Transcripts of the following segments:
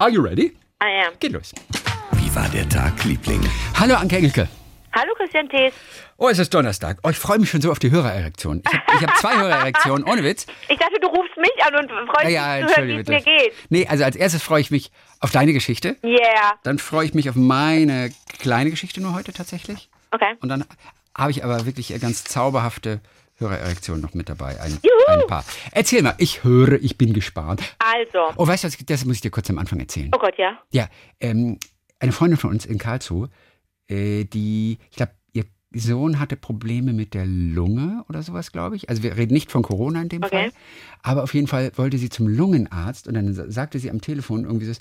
Are you ready? I am. Geht los. Wie war der Tag, Liebling? Hallo, Anke Engelke. Hallo Christian Thees. Oh, es ist Donnerstag. Oh, ich freue mich schon so auf die Hörererektion. Ich habe hab zwei Hörererektionen, ohne Witz. Ich dachte, du rufst mich an und freust Ja, ja, dich zu hören, wie es mir geht. Nee, also als erstes freue ich mich auf deine Geschichte. Yeah. Dann freue ich mich auf meine kleine Geschichte nur heute tatsächlich. Okay. Und dann habe ich aber wirklich ganz zauberhafte Hörererektionen noch mit dabei. Ein, ein paar. Erzähl mal, ich höre, ich bin gespannt. Also. Oh, weißt du das muss ich dir kurz am Anfang erzählen. Oh Gott, ja. Ja, ähm, eine Freundin von uns in Karlsruhe, äh, die, ich glaube, ihr Sohn hatte Probleme mit der Lunge oder sowas, glaube ich. Also wir reden nicht von Corona in dem Okay. Fall. Aber auf jeden Fall wollte sie zum Lungenarzt und dann sa- sagte sie am Telefon irgendwie so,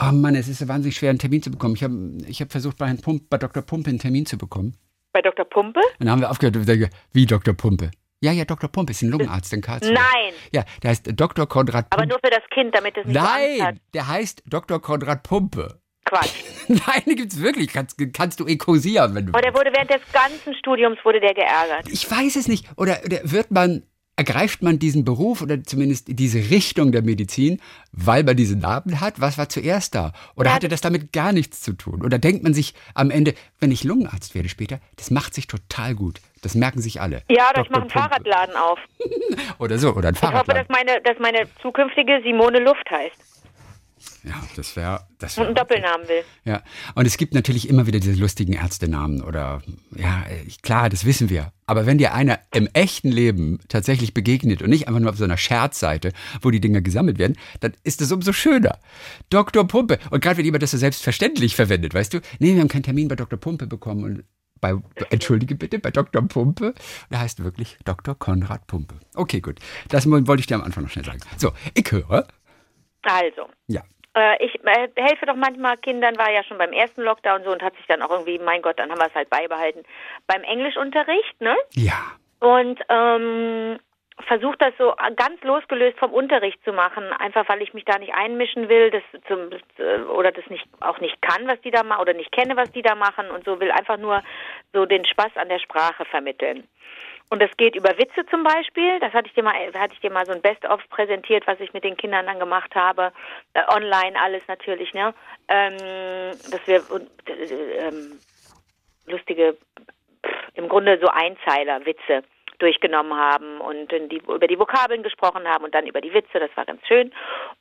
oh Mann, es ist so wahnsinnig schwer, einen Termin zu bekommen. Ich habe ich hab versucht, bei, Herrn Pump, bei Dr. Pumpe einen Termin zu bekommen. Bei Dr. Pumpe? Und dann haben wir aufgehört und gesagt, wie Dr. Pumpe? Ja, ja, Dr. Pumpe ist ein Lungenarzt in Karlsruhe. Nein. Ja, der heißt Dr. Konrad Pumpe. Aber nur für das Kind, damit es nicht so Angst hat. Nein, der heißt Dr. Konrad Pumpe. Quatsch. Nein, den gibt's wirklich. Kannst, kannst du ekosieren, wenn du. Aber der wurde während des ganzen Studiums wurde der geärgert. Ich weiß es nicht. Oder, oder wird man, ergreift man diesen Beruf oder zumindest diese Richtung der Medizin, weil man diesen Namen hat? Was war zuerst da? Oder Ja, hatte das damit gar nichts zu tun? Oder denkt man sich am Ende, wenn ich Lungenarzt werde später, das macht sich total gut. Das merken sich alle. Ja, oder ich Dr. mache einen Pumpe. Fahrradladen auf. Oder so, oder ein Ich hoffe, Fahrradladen. dass meine, dass meine zukünftige Simone Luft heißt Ja, das wäre. Das und einen wär, Doppelnamen will. Ja, und es gibt natürlich immer wieder diese lustigen Ärztenamen oder, ja, klar, das wissen wir. Aber wenn dir einer im echten Leben tatsächlich begegnet und nicht einfach nur auf so einer Scherzseite, wo die Dinger gesammelt werden, dann ist es umso schöner. Dr. Pumpe. Und gerade wenn jemand das so selbstverständlich verwendet, weißt du, nee, wir haben keinen Termin bei Dr. Pumpe bekommen und bei, entschuldige bitte, bei Dr. Pumpe. Der heißt wirklich Dr. Konrad Pumpe. Okay, gut. Das wollte ich dir am Anfang noch schnell sagen. So, ich höre. Also, Ja. Äh, ich äh, helfe doch manchmal Kindern, war ja schon beim ersten Lockdown so und hat sich dann auch irgendwie, mein Gott, dann haben wir es halt beibehalten, beim Englischunterricht, ne? Ja. Und ähm, versuche das so ganz losgelöst vom Unterricht zu machen, einfach weil ich mich da nicht einmischen will, das zum, äh, oder das nicht auch nicht kann, was die da machen oder nicht kenne, was die da machen und so will einfach nur so den Spaß an der Sprache vermitteln. Und das geht über Witze zum Beispiel. Das hatte ich dir mal, hatte ich dir mal so ein Best-of präsentiert, was ich mit den Kindern dann gemacht habe. Äh, online alles natürlich, ne? Ähm, dass wir äh, ähm, lustige, pff, im Grunde so Einzeiler, Witze durchgenommen haben und die, über die Vokabeln gesprochen haben und dann über die Witze. Das war ganz schön.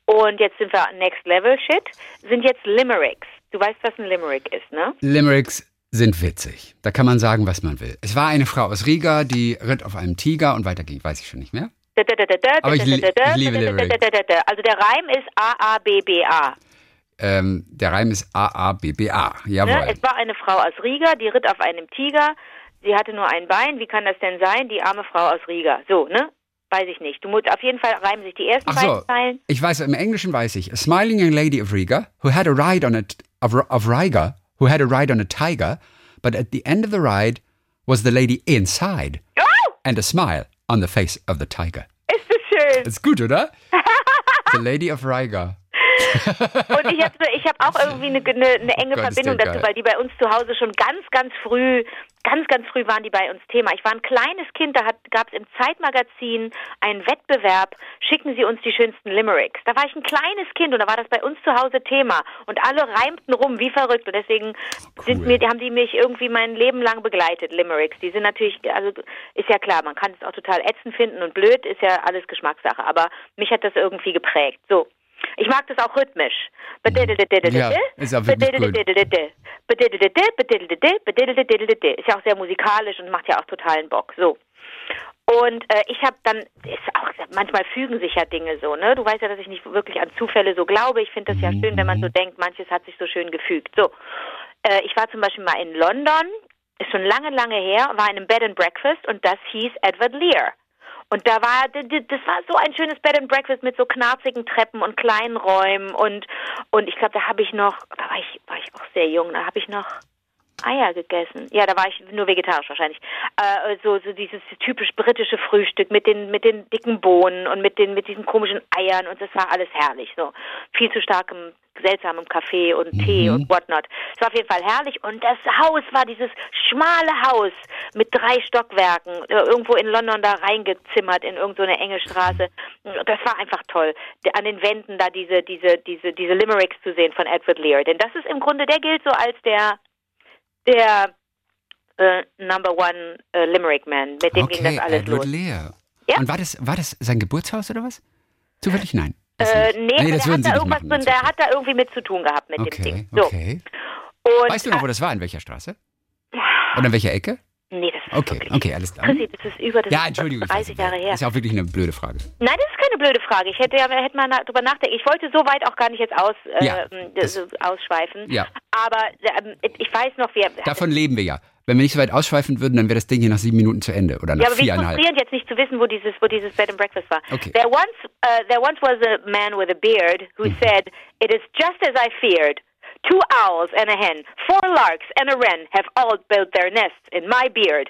Und jetzt sind wir Next Level Shit. Sind jetzt Limericks. Du weißt, was ein Limerick ist, ne? Limericks sind witzig. Da kann man sagen, was man will. Es war eine Frau aus Riga, die ritt auf einem Tiger und weiter ging, weiß ich schon nicht mehr. Aber ich li- ich liebe Limerick. Also der Reim ist A-A-B-B-A. Ähm, der Reim ist A-A-B-B-A. Jawohl. Ne? Es war eine Frau aus Riga, die ritt auf einem Tiger. Sie hatte nur ein Bein. Wie kann das denn sein? Die arme Frau aus Riga. So, ne? Weiß ich nicht. Du musst auf jeden Fall reimen sich die ersten Ach so, beiden Zeilen. ich weiß, im Englischen weiß ich. A smiling young lady of Riga, who had a ride on a, of, of Riga, who had a ride on a tiger, but at the end of the ride was the lady inside Oh! and a smile on the face of the tiger. Ist das schön. Ist gut, oder? the lady of Riga. Und ich habe ich hab auch irgendwie eine, eine, eine enge Oh Gott, Verbindung dazu, geil. weil die bei uns zu Hause schon ganz, ganz früh, ganz, ganz früh waren die bei uns Thema. Ich war ein kleines Kind, da gab es im Zeitmagazin einen Wettbewerb, schicken Sie uns die schönsten Limericks. Da war ich ein kleines Kind und da war das bei uns zu Hause Thema. Und alle reimten rum, wie verrückt. Und deswegen sind mir, haben die mich irgendwie mein Leben lang begleitet, Limericks. Die sind natürlich, also ist ja klar, man kann es auch total ätzend finden und blöd, ist ja alles Geschmackssache. Aber mich hat das irgendwie geprägt. So. Ich mag das auch rhythmisch. Ja, ist auch wirklich gut. Ist ja auch sehr musikalisch und macht ja auch totalen Bock. So. Und äh, ich habe dann, ist auch, manchmal fügen sich ja Dinge so, ne? Du weißt ja, dass ich nicht wirklich an Zufälle so glaube. Ich finde das ja schön, wenn man so denkt, manches hat sich so schön gefügt. So. Äh, ich war zum Beispiel mal in London, ist schon lange, lange her, war in einem Bed and Breakfast und das hieß Edward Lear. Und da war, das war so ein schönes Bed and Breakfast mit so knarzigen Treppen und kleinen Räumen und, und ich glaube, da habe ich noch, da war ich, war ich auch sehr jung, da habe ich noch Eier gegessen. Ja, da war ich nur vegetarisch wahrscheinlich. Äh, so, so dieses typisch britische Frühstück mit den mit den dicken Bohnen und mit den mit diesen komischen Eiern und das war alles herrlich. So viel zu starkem seltsamem Kaffee und Tee Mhm. und whatnot. Es war auf jeden Fall herrlich und das Haus war dieses schmale Haus mit drei Stockwerken, äh, irgendwo in London da reingezimmert in irgendeine so eine enge Straße. Das war einfach toll. An den Wänden da diese diese diese diese Limericks zu sehen von Edward Lear, denn das ist im Grunde der gilt so als der der äh, Number One äh, Limerick Man. Mit dem ging Okay, das alles Edward los. Lear. Ja. Und war das, war das sein Geburtshaus oder was? Zufällig nein. Äh, nicht. nee, das der, hat da irgendwas machen. der hat da irgendwie mit zu tun gehabt mit dem Okay, Ding. So. okay. Und, Weißt du noch, wo das war? In welcher Straße? Oder in welcher Ecke? Nee, das ist Okay, wirklich. okay, alles klar. Chrissy, das ist über das Ja, ist Entschuldigung. ich weiß 30 nicht. Jahre her. Ist ja auch wirklich eine blöde Frage. Nein, das ist keine blöde Frage. Ich hätte ja hätte mal drüber nachdenken. Ich wollte so weit auch gar nicht jetzt aus, äh, Ja, ähm, so ausschweifen. Ja. Aber ähm, ich weiß noch, wir. Davon leben wir ja. Wenn wir nicht so weit ausschweifen würden, dann wäre das Ding hier nach sieben Minuten zu Ende. Oder nach ja, aber wie viereinhalb. frustrierend jetzt nicht zu wissen, wo dieses, wo dieses Bed and Breakfast war. Okay. There once, uh, there once was a man with a beard who Mhm. said, "It is just as I feared. Two owls and a hen, four larks and a wren have all built their nests in my beard."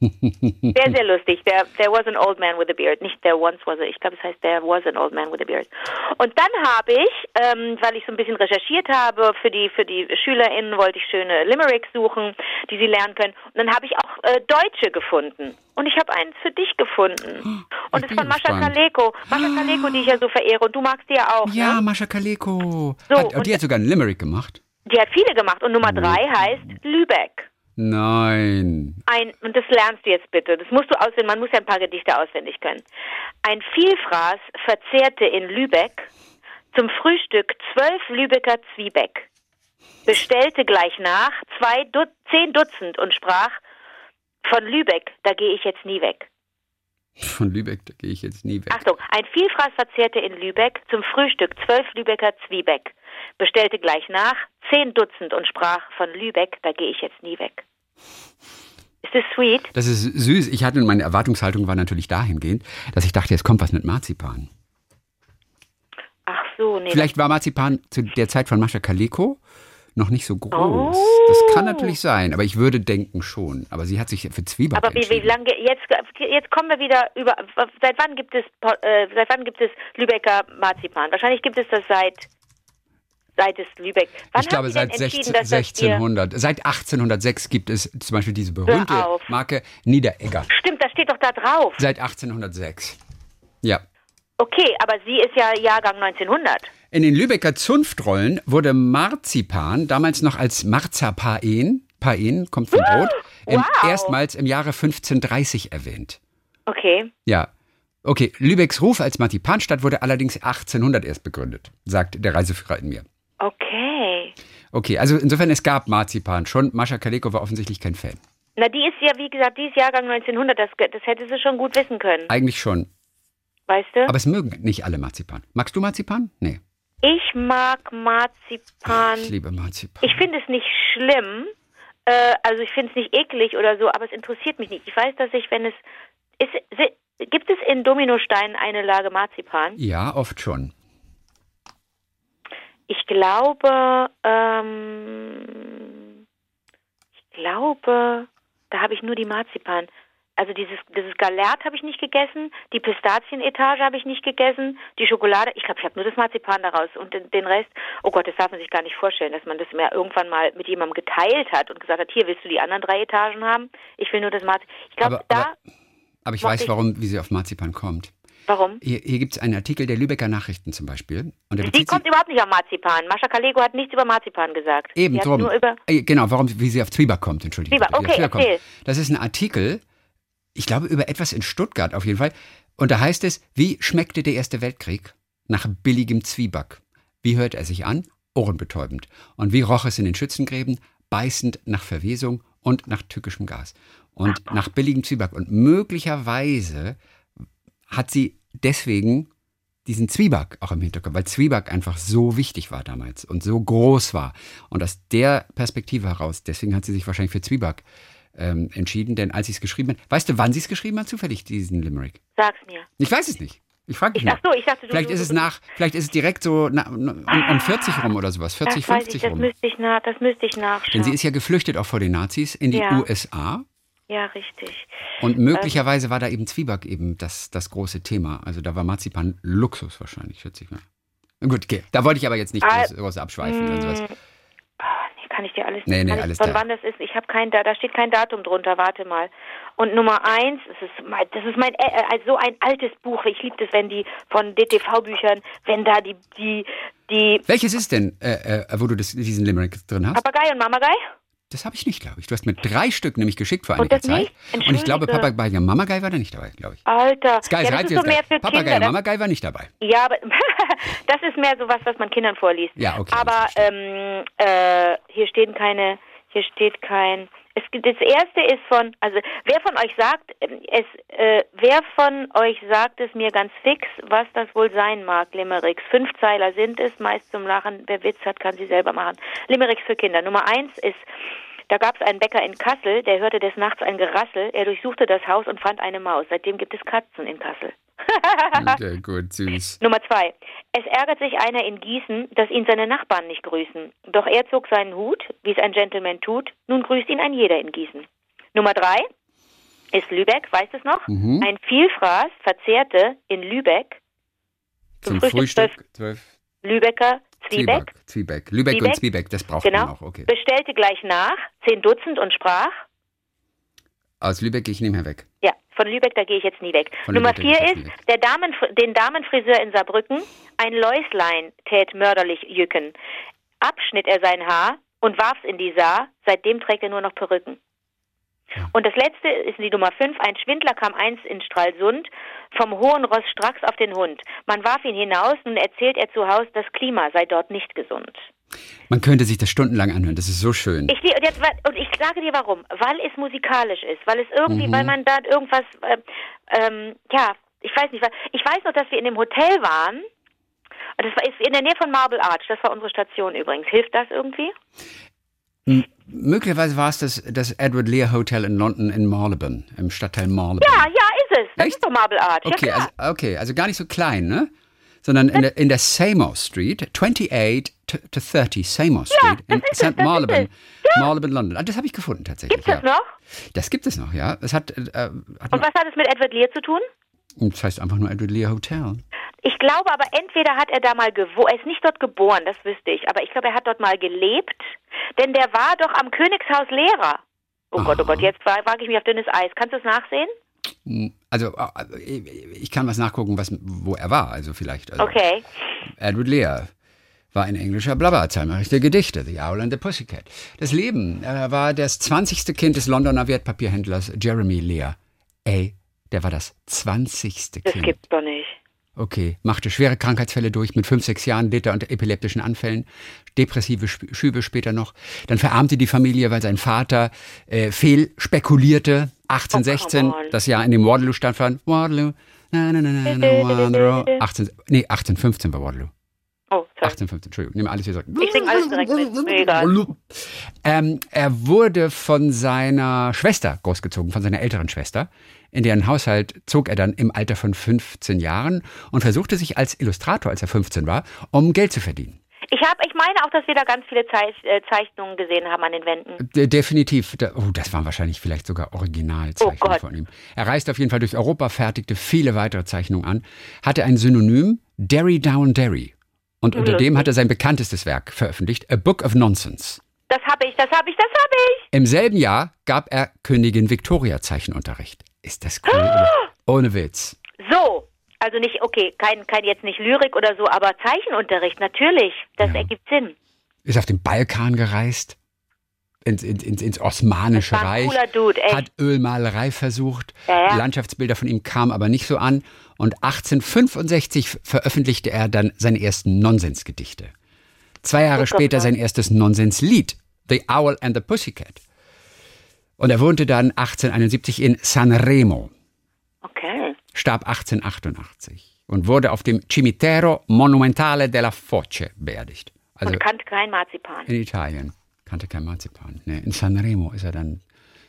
Sehr, sehr lustig. There, there was an old man with a beard. Nicht there once was a, ich glaube, es heißt there was an old man with a beard. Und dann habe ich, ähm, weil ich so ein bisschen recherchiert habe, für die, für die SchülerInnen wollte ich schöne Limericks suchen, die sie lernen können. Und dann habe ich auch äh, Deutsche gefunden. Und ich habe eins für dich gefunden. Und ich es bin von Mascha. Kaleko. Mascha Kaleko, die ich ja so verehre. Und du magst die ja auch, Ja, ne? Mascha Kaleko. So, hat, und- die hat sogar einen Limerick gemacht. Die hat viele gemacht. Und Nummer drei heißt Lübeck. Nein. Ein, und das lernst du jetzt bitte. Das musst du auswendig, man muss ja ein paar Gedichte auswendig können. Ein Vielfraß verzehrte in Lübeck zum Frühstück zwölf Lübecker Zwiebeck, bestellte gleich nach zwei Dut zehn Dutzend und sprach, von Lübeck, da gehe ich jetzt nie weg. Von Lübeck, da gehe ich jetzt nie weg. Achtung, ein Vielfraß verzehrte in Lübeck zum Frühstück zwölf Lübecker Zwiebeck, bestellte gleich nach zehn Dutzend und sprach, von Lübeck, da gehe ich jetzt nie weg. Ist das sweet? Das ist süß. Ich hatte meine Erwartungshaltung war natürlich dahingehend, dass ich dachte, jetzt kommt was mit Marzipan. Ach so, nee. Vielleicht war Marzipan zu der Zeit von Mascha Kaleko noch nicht so groß. Oh. Das kann natürlich sein, aber ich würde denken schon. Aber sie hat sich für Zwieback Aber wie, wie lange jetzt jetzt kommen wir wieder über seit wann gibt es äh, seit wann gibt es Lübecker Marzipan? Wahrscheinlich gibt es das seit seit es Lübeck. Wann ich glaube, seit entschieden, 16, dass das hier 1600, seit 1806 gibt es zum Beispiel diese berühmte. Marke Niederegger. Stimmt, das steht doch da drauf. Seit 1806. Ja. Okay, aber sie ist ja Jahrgang 1900. In den Lübecker Zunftrollen wurde Marzipan, damals noch als Marzapaen, Paen kommt von Brot, im, wow. erstmals im Jahre 1530 erwähnt. Okay. Ja. Okay, Lübecks Ruf als Marzipanstadt wurde allerdings 1800 erst begründet, sagt der Reiseführer in mir. Okay. Okay, also insofern, es gab Marzipan schon. Mascha Kaleko war offensichtlich kein Fan. Na, die ist ja, wie gesagt, die ist Jahrgang 1900. Das, das hätte sie schon gut wissen können. Eigentlich schon. Weißt du? Aber es mögen nicht alle Marzipan. Magst du Marzipan? Nee. ich mag Marzipan. Ich liebe Marzipan. Ich finde es nicht schlimm, äh, also ich finde es nicht eklig oder so, aber es interessiert mich nicht. Ich weiß, dass ich, wenn es ist, gibt es in Dominosteinen eine Lage Marzipan? Ja, oft schon. Ich glaube, ähm, ich glaube, da habe ich nur die Marzipan. Also dieses, dieses Galert habe ich nicht gegessen, die Pistazienetage habe ich nicht gegessen, die Schokolade, ich glaube, ich habe nur das Marzipan daraus und den, den Rest, oh Gott, das darf man sich gar nicht vorstellen, dass man das mehr irgendwann mal mit jemandem geteilt hat und gesagt hat, hier willst du die anderen drei Etagen haben? Ich will nur das Marzipan. Ich glaube, Aber- da, aber- Aber ich weiß, warum, wie sie auf Marzipan kommt. Warum? Hier, hier gibt es einen Artikel der Lübecker Nachrichten zum Beispiel. Und der kommt überhaupt nicht auf Marzipan. Mascha Kalego hat nichts über Marzipan gesagt. Eben Sie drum. Äh, Genau, warum, wie sie auf Zwieback kommt, entschuldigung. Zwieback, okay, Zwieback kommt. Das ist ein Artikel, ich glaube, über etwas in Stuttgart auf jeden Fall. Und da heißt es, wie schmeckte der Erste Weltkrieg? Nach billigem Zwieback. Wie hört er sich an? Ohrenbetäubend. Und wie roch es in den Schützengräben? Beißend nach Verwesung und nach tückischem Gas. Und nach billigem Zwieback. Und möglicherweise hat sie deswegen diesen Zwieback auch im Hinterkopf, weil Zwieback einfach so wichtig war damals und so groß war. Und aus der Perspektive heraus, deswegen hat sie sich wahrscheinlich für Zwieback ähm, entschieden, denn als sie es geschrieben hat, weißt du, wann sie es geschrieben hat, zufällig diesen Limerick? Sag's mir. Ich weiß es nicht. Ich frage dich Ich, ach so, ich dachte, du, Vielleicht du, ist es du- nach, vielleicht ist es direkt so na, um, um 40 rum oder sowas, 40, das weiß 50 ich, das rum. müsste ich nach, das müsste ich nachschauen. Denn sie ist ja geflüchtet auch vor den Nazis in die Ja. USA. Ja, richtig. Und möglicherweise war da eben Zwieback eben das, das große Thema. Also da war Marzipan Luxus wahrscheinlich, schätze ich mal. Gut, okay. Da wollte ich aber jetzt nicht Ah, groß, abschweifen. oder sowas. Ah, nee, kann ich dir alles Nee, nee, ich, alles Von da. wann das ist? Ich habe kein, da, da steht kein Datum drunter. Warte mal. Und Nummer eins, das ist mein, das ist mein, äh, äh, so ein altes Buch. Ich liebe das, wenn die von DTV-Büchern, wenn da die, die, die Welches ist denn, äh, äh, wo du das, diesen Limerick drin hast? Papagei und Mamagei? Das habe ich nicht, glaube ich. Du hast mir drei Stück nämlich geschickt vor einiger Zeit. Und ich glaube. Papagei und Mamagei war da nicht dabei, glaube ich. Alter, Sky ja, das ist so mehr für Papagei Kinder. und Das, Mamagei war nicht dabei. ja, aber das ist mehr so was, was man Kindern vorliest. Ja, okay, Aber ähm, äh, hier stehen keine, hier steht kein. Es das erste ist von, also wer von euch sagt, ähm, es, äh, wer von euch sagt es mir ganz fix, was das wohl sein mag, Limericks. Fünf Zeiler sind es, meist zum Lachen. Wer Witz hat, kann sie selber machen. Limericks für Kinder. Nummer eins ist, da gab es einen Bäcker in Kassel, der hörte des Nachts ein Gerassel. Er durchsuchte das Haus und fand eine Maus. Seitdem gibt es Katzen in Kassel. Okay, gut, süß. Nummer zwei. Es ärgert sich einer in Gießen, dass ihn seine Nachbarn nicht grüßen. Doch er zog seinen Hut, wie es ein Gentleman tut. Nun grüßt ihn ein jeder in Gießen. Nummer drei ist Lübeck, weißt du es noch? Mhm. Ein Vielfraß verzehrte in Lübeck Zum Frühstück Frühstück zwölf Lübecker Zwiebeck. Zwieback. Zwieback. Lübeck und Zwiebeck. Zwiebeck, das braucht Genau. man auch. Okay. Bestellte gleich nach, zehn Dutzend und sprach. Aus Lübeck gehe ich nicht mehr weg. Ja, von Lübeck, da gehe ich jetzt nie weg. Von Nummer Lübeck vier ist, der Damen, den Damenfriseur in Saarbrücken, ein Läuslein tät mörderlich jücken. Abschnitt er sein Haar und warf's in die Saar, seitdem trägt er nur noch Perücken. Und das letzte ist die Nummer fünf. Ein Schwindler kam einst in Stralsund vom hohen Ross stracks auf den Hund. Man warf ihn hinaus, nun erzählt er zu Haus, das Klima sei dort nicht gesund. Man könnte sich das stundenlang anhören. Das ist so schön. Ich, und, jetzt, und ich sage dir warum. Weil es musikalisch ist. Weil es Mhm. irgendwie, weil man da irgendwas, äh, ähm, ja, ich weiß nicht. Ich weiß noch, dass wir in dem Hotel waren. Und Das war ist in der Nähe von Marble Arch. Das war unsere Station übrigens. Hilft das irgendwie? M möglicherweise war es das, das Edward Lear Hotel in London in Marylebone, im Stadtteil Marylebone. Ja, ja, ist es. Das Echt? ist doch Marble Arch. Okay, ja, also, okay, also gar nicht so klein, ne? Sondern in der, in der Seymour Street, 28 to, to 30 Seymour Street das in es, St. Marylebone, es. Marylebone, London. Ah, das habe ich gefunden tatsächlich. Gibt es ja. noch? Das gibt es noch, ja. Das hat, äh, hat Und was hat es mit Edward Lear zu tun? das heißt einfach nur Edward Lear Hotel. Ich glaube aber, entweder hat er da mal gewohnt, er ist nicht dort geboren, das wüsste ich, aber ich glaube, er hat dort mal gelebt, denn der war doch am Königshaus Lehrer. Oh Gott, oh Gott, jetzt wa- wage ich mich auf dünnes Eis. Kannst du es nachsehen? Also äh, ich kann was nachgucken, was, wo er war, also vielleicht. Also Okay. Edward Lear war ein englischer Blabbererzeimer, der Gedichte, The Owl and the Pussycat. Das Leben, er war das 20. Kind des Londoner Wertpapierhändlers Jeremy Lear. Ey, der war das 20. Das Kind. gibt's doch nicht. Okay, machte schwere Krankheitsfälle durch, mit fünf, sechs Jahren litt er unter epileptischen Anfällen, depressive Schübe später noch. Dann verarmte die Familie, weil sein Vater äh, fehlspekulierte. 1816, Oh, das Jahr in dem Waterloo stattfand. Waterloo, na, na, na, na, na, Waterloo. 18, nee, 1815 war Waterloo. Oh, sorry. 1815, Entschuldigung, nimm alles wieder zurück. Ich sing alles direkt mit. Mir egal. Ähm, er wurde von seiner Schwester großgezogen, von seiner älteren Schwester. In deren Haushalt zog er dann im Alter von 15 Jahren und versuchte sich als Illustrator, als er 15 war, um Geld zu verdienen. Ich habe, ich meine auch, dass wir da ganz viele Zeich äh, Zeichnungen gesehen haben an den Wänden. De definitiv. Da, oh, das waren wahrscheinlich vielleicht sogar Originalzeichnungen Oh von ihm. Er reiste auf jeden Fall durch Europa, fertigte viele weitere Zeichnungen an, hatte ein Synonym, Derry Down Derry. Und unter dem hat er sein bekanntestes Werk veröffentlicht, A Book of Nonsense. Das habe ich, das habe ich, das habe ich. Im selben Jahr gab er Königin Victoria Zeichenunterricht. Ist das cool? Ohne Witz. So, also nicht, okay, kein, kein jetzt nicht Lyrik oder so, aber Zeichenunterricht, natürlich. Das Ja. ergibt Sinn. Ist auf den Balkan gereist, ins, ins, ins, Osmanische Reich, Dude, echt. hat Ölmalerei versucht. Ja, ja. Landschaftsbilder von ihm kamen aber nicht so an. Und 1865 veröffentlichte er dann seine ersten Nonsensgedichte. Zwei Jahre Gott, später sein erstes Nonsenslied, The Owl and the Pussycat. Und er wohnte dann 1871 in Sanremo. Okay. starb 1888 und wurde auf dem Cimitero Monumentale della Foce beerdigt. Also Und kannte kein Marzipan. in Italien. Kannte kein Marzipan. Nee, in Sanremo ist er dann,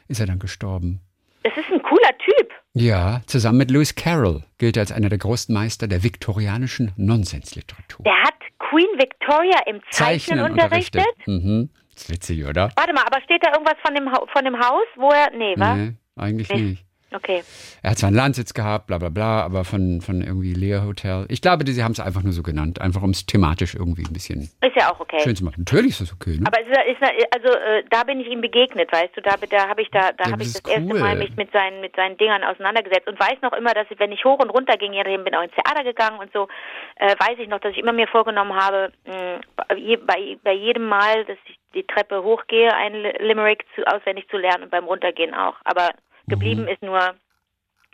ist er dann gestorben. Das ist ein cooler Typ. Ja, zusammen mit Lewis Carroll gilt er als einer der großen Meister der viktorianischen Nonsensliteratur. Der hat Queen Victoria im Zeichnen, unterrichtet? Mhm. Das ist witzig, oder? Warte mal, aber steht da irgendwas von dem, Ha- von dem Haus, wo er. Nee, was? Nee, eigentlich Nee. nicht. Okay. Er hat zwar einen Landsitz gehabt, bla bla bla, aber von, von irgendwie Lear Hotel. Ich glaube, die- sie haben es einfach nur so genannt, einfach um es thematisch irgendwie ein bisschen Ist ja auch okay. schön zu machen. Natürlich ist das okay, ne? Aber es ist, ist also äh, da bin ich ihm begegnet, weißt du, da, da habe ich da, da Ja, habe das ich das erste cool. Mal mich mit seinen mit seinen Dingern auseinandergesetzt und weiß noch immer, dass ich, wenn ich hoch und runter ging, ja, bin auch ins Theater gegangen und so, äh, weiß ich noch, dass ich immer mir vorgenommen habe, mh, bei, je- bei, bei jedem Mal, dass ich die Treppe hochgehe, ein Li- Limerick zu, auswendig zu lernen und beim Runtergehen auch. Aber geblieben Mhm. ist nur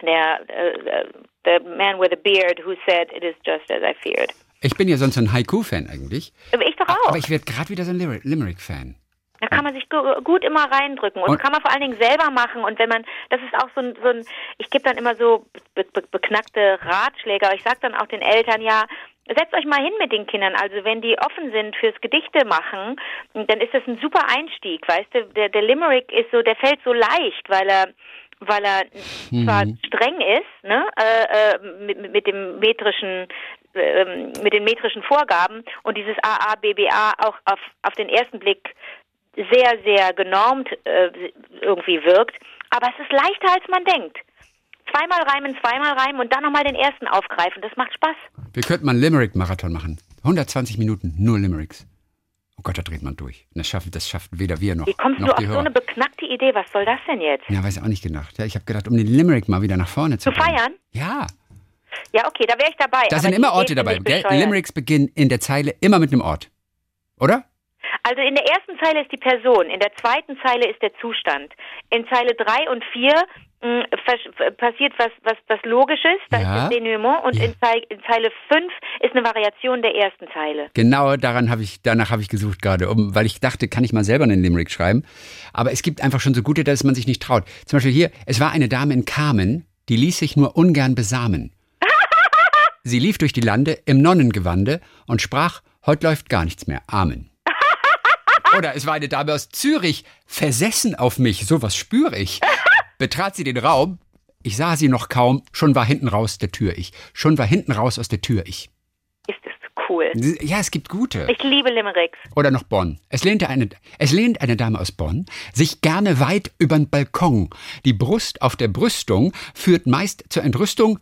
der äh, the man with a beard who said it is just as I feared. Ich bin ja sonst ein Haiku-Fan eigentlich. Aber ich doch auch. Aber ich werde gerade wieder so ein Limerick- Limerick-Fan. Da kann man sich gu- gut immer reindrücken und, Und- kann man vor allen Dingen selber machen. Und wenn man, das ist auch so ein, so ein ich gebe dann immer so be be beknackte Ratschläge, aber ich sage dann auch den Eltern, ja, setzt euch mal hin mit den Kindern. Also wenn die offen sind fürs Gedichte machen, dann ist das ein super Einstieg, weißt du. Der, der Limerick ist so, der fällt so leicht, weil er weil er zwar streng ist, ne, äh, äh, mit, mit dem metrischen ähm, mit den metrischen Vorgaben und dieses AA, BBA auch auf, auf den ersten Blick sehr, sehr genormt äh, irgendwie wirkt. Aber es ist leichter, als man denkt. Zweimal reimen, zweimal reimen und dann nochmal den ersten aufgreifen. Das macht Spaß. Wir könnten mal einen Limerick-Marathon machen. 120 Minuten, nur Limericks. Oh Gott, da dreht man durch. Das schafft, das schafft weder wir noch, Wie kommst noch du auf so Hörer. eine beknackte Idee? Was soll das denn jetzt? ja, weiß ich auch nicht gedacht. Ja, ich habe gedacht, um den Limerick mal wieder nach vorne zu Zu bringen. feiern? Ja, Ja, okay, da wäre ich dabei. da sind immer Orte dabei. Limericks beginnen in der Zeile immer mit einem Ort. Oder? Also in der ersten Zeile ist die Person, in der zweiten Zeile ist der Zustand. In Zeile drei und vier mh, versch- passiert was, was, was Logisches, da Ja. ist das Denouement und Ja. in, Zeile, in Zeile fünf ist eine Variation der ersten Zeile. Genau daran habe ich, danach habe ich gesucht gerade, um, weil ich dachte, kann ich mal selber einen Limerick schreiben. Aber es gibt einfach schon so gute, dass man sich nicht traut. Zum Beispiel hier, es war eine Dame in Carmen, die ließ sich nur ungern besamen. Sie lief durch die Lande im Nonnengewande und sprach, heute läuft gar nichts mehr. Amen. Oder es war eine Dame aus Zürich, versessen auf mich, sowas spüre ich. Betrat sie den Raum, ich sah sie noch kaum, schon war hinten raus der Tür ich. Schon war hinten raus aus der Tür ich. Ist das cool. Ja, es gibt gute. Ich liebe Limericks. Oder noch Bonn. Es lehnte eine, es lehnt eine Dame aus Bonn sich gerne weit übern Balkon. Die Brust auf der Brüstung führt meist zur Entrüstung,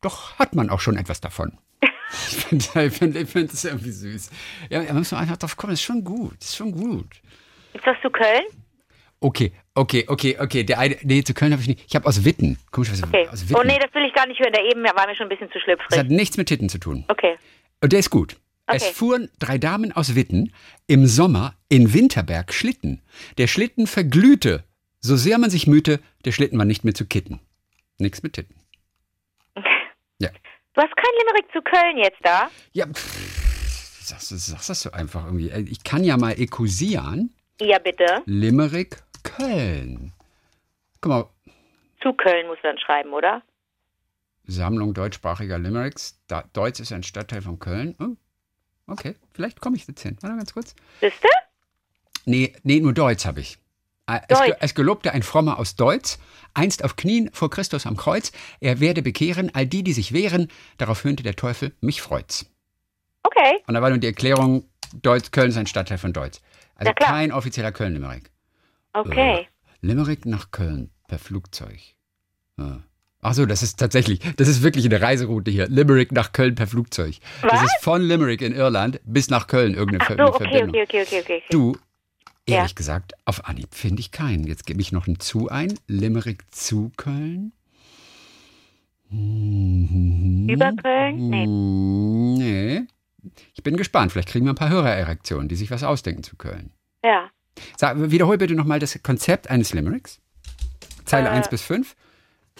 doch hat man auch schon etwas davon. Ich finde find, ich find das irgendwie süß. Ja, da muss man einfach drauf kommen, das ist schon gut, das ist schon gut. Ist das zu Köln? Okay, okay, okay, okay. Der eine, nee, zu Köln habe ich nicht. Ich habe aus Witten. Komischerweise Okay. aus Witten. Oh nee, das will ich gar nicht hören. Der eben war mir schon ein bisschen zu das schlüpfrig. hat nichts mit Titten zu tun. Okay. Und der ist gut. Es Okay. fuhren drei Damen aus Witten im Sommer in Winterberg Schlitten. Der Schlitten verglühte, so sehr man sich mühte, der Schlitten war nicht mehr zu kitten. Nix mit Titten. Ja. Du hast kein Limerick zu Köln jetzt da? Ja, pff, sagst, du- sagst das so einfach irgendwie. Äh, Ich kann ja mal ekusieren. Ja, bitte. Limerick, Köln. Guck mal, Zu Köln musst du dann schreiben, oder? Sammlung deutschsprachiger Limericks. Da, Deutsch ist ein Stadtteil von Köln. Oh, okay, vielleicht komme ich jetzt hin. Warte mal ganz kurz. Wisst ihr? Nee, nee, nur Deutsch habe ich. Äh, Es, es gelobte ein Frommer aus Deutsch, einst auf Knien vor Christus am Kreuz, er werde bekehren all die, die sich wehren, darauf höhnte der Teufel, mich freut's. Okay. Und da war nun die Erklärung, Deutsch, Köln ist ein Stadtteil von Deutsch. Also kein offizieller Köln-Limerick. Okay. Limerick nach Köln per Flugzeug. Ja. Ach so, das ist tatsächlich, das ist wirklich eine Reiseroute hier. Limerick nach Köln per Flugzeug. Das Was? ist von Limerick in Irland bis nach Köln irgendeine Ach Ver so, eine okay, Verbindung. okay, okay, okay, okay. Du, Ja. ehrlich gesagt, auf Anhieb finde ich keinen. Jetzt gebe ich noch ein Zu ein. Limerick zu Köln. Über Köln? Nee. Hm, Nee. Ich bin gespannt. Vielleicht kriegen wir ein paar Hörererektionen, die sich was ausdenken zu Köln. Ja. Sag, wiederhol bitte nochmal das Konzept eines Limericks. Zeile Äh. 1 bis 5.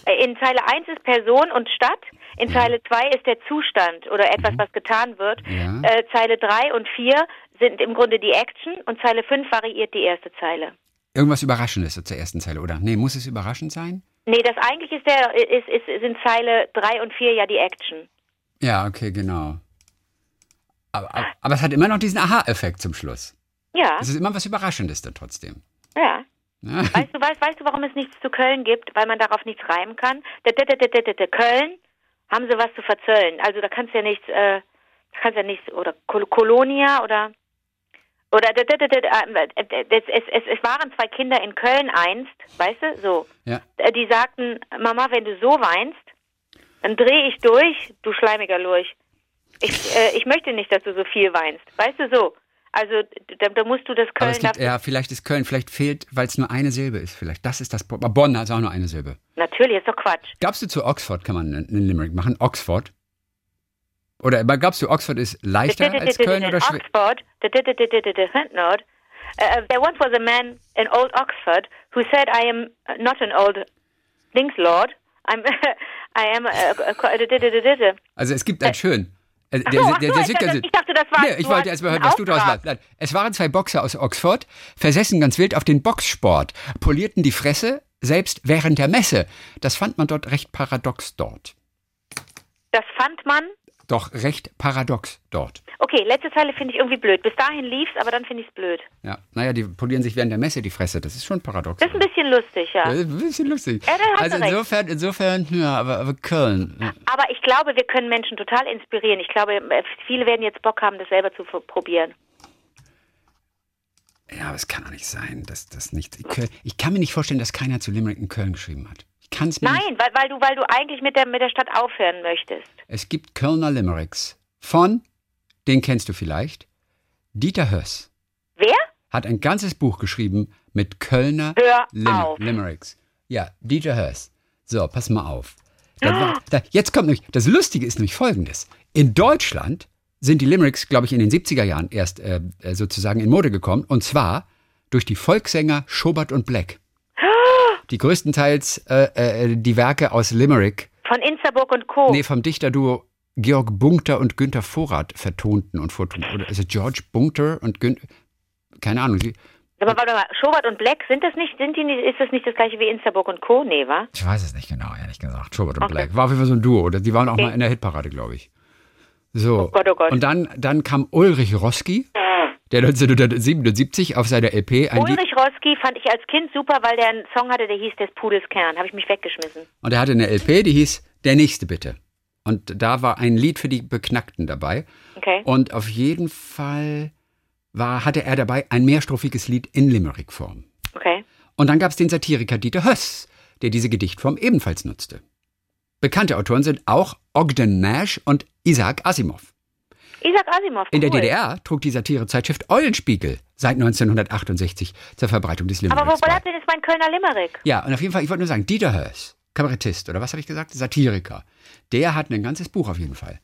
Äh, In Zeile 1 ist Person und Stadt. In Zeile 2 ist der Zustand oder etwas, was getan wird. Ja. Äh, Zeile 3 und 4 sind im Grunde die Action und Zeile 5 variiert die erste Zeile. Irgendwas Überraschendes zur ersten Zeile, oder? Nee, muss es überraschend sein? Nee, das eigentlich ist der ist, ist, sind Zeile 3 und 4 ja die Action. Ja, okay, genau. Aber, aber, aber es hat immer noch diesen Aha-Effekt zum Schluss. Ja, Es ist immer was Überraschendes dann trotzdem. ja. Weißt du, weißt, weißt du, warum es nichts zu Köln gibt? Weil man darauf nichts reimen kann. D -d -d -d -d -d Köln haben sie was zu verzöllen. Also da kannst du ja nichts, äh, da kannst ja nichts, oder Kol Kolonia oder oder es, es, es, waren zwei Kinder in Köln einst, weißt du, so. Ja. Äh, Die sagten, Mama, wenn du so weinst, dann drehe ich durch, du schleimiger Lurch. Ich, äh, ich möchte nicht, dass du so viel weinst. Weißt du so? Also da, da musst du das Aber Köln es liegt, dafür- ja, vielleicht ist Köln, vielleicht fehlt, weil es nur eine Silbe ist, vielleicht. Das ist das Problem. Bonn hat auch nur eine Silbe. Natürlich, ist doch Quatsch. Glaubst du, zu Oxford kann man einen Limerick machen? Oxford? Oder aber glaubst du, Oxford ist leichter als Köln oder schwer? Oxford. Uh, there once was a man in old Oxford who said, "I am not an old things lord. I'm, I am." D- d- d- Also es gibt ein schön. Äh, Ach Der, so, der, ach der, so, der ich dachte, ich dachte, das war- Nee, ich wollte erst mal hören, was du draus machst. Es waren zwei Boxer aus Oxford, versessen ganz wild auf den Boxsport, polierten die Fresse, selbst während der Messe. Das fand man dort recht paradox dort. Das fand man. Doch recht paradox dort. Okay, letzte Zeile finde ich irgendwie blöd. Bis dahin lief's, aber dann finde ich es blöd. Ja, naja, die polieren sich während der Messe die Fresse. Das ist schon paradox. Das ist ein bisschen lustig, ja. Das ist ein bisschen lustig. Ja, also insofern, insofern, ja, aber, aber Köln. Aber ich glaube, wir können Menschen total inspirieren. Ich glaube, äh, viele werden jetzt Bock haben, das selber zu probieren. Ja, aber es kann doch nicht sein, dass das nicht. Ich kann mir nicht vorstellen, dass keiner zu Limerick in Köln geschrieben hat. Ich kann es mir nicht. Nein, weil, weil, du, weil du eigentlich mit der, mit der Stadt aufhören möchtest. Es gibt Kölner Limericks von, den kennst du vielleicht, Dieter Höss Wer? hat ein ganzes Buch geschrieben mit Kölner Hör auf. Limericks. Ja, Dieter Höss. So, pass mal auf. Da war, da, jetzt kommt nämlich, das Lustige ist nämlich folgendes. In Deutschland sind die Limericks, glaube ich, in den 70er Jahren erst äh, äh, sozusagen in Mode gekommen. Und zwar durch die Volkssänger Schobert und Black. Die größtenteils äh, äh, die Werke aus Limerick Von Insterburg und Co. Nee, vom Dichterduo Georg Bunkter und Günter Vorrat vertonten und vortonten. Oder ist es George Bunkter und Günther? Keine Ahnung. Sie, Aber warte mal, Schobert und Black, sind das nicht, sind die nicht, ist das nicht das gleiche wie Insterburg und Co.? Nee, wa? ich weiß es nicht genau, ehrlich gesagt. Schubert und Okay. Black. War auf jeden Fall so ein Duo. Oder die waren auch Okay. mal in der Hitparade, glaube ich. So. Oh Gott, oh Gott. Und dann, dann kam Ulrich Roski, der 1977 auf seiner LP ein. Ulrich Roski fand ich als Kind super, weil der einen Song hatte, der hieß Des Pudels Kern. Habe ich mich weggeschmissen. Und er hatte eine LP, die hieß Der Nächste bitte. Und da war ein Lied für die Beknackten dabei. Okay. Und auf jeden Fall war, hatte er dabei ein mehrstrophiges Lied in Limerick-Form. Okay. Und dann gab es den Satiriker Dieter Höss, der diese Gedichtform ebenfalls nutzte. Bekannte Autoren sind auch Ogden Nash und Isaac Asimov. Isaac Asimov. In der cool. DDR trug die Satirezeitschrift Eulenspiegel seit 1968 zur Verbreitung des Aber wo Limericks bei. bleibt denn jetzt mein Kölner Limerick? Ja, und auf jeden Fall, ich wollte nur sagen, Dieter Höss, Kabarettist, oder was habe ich gesagt? Satiriker. Der hat ein ganzes Buch auf jeden Fall.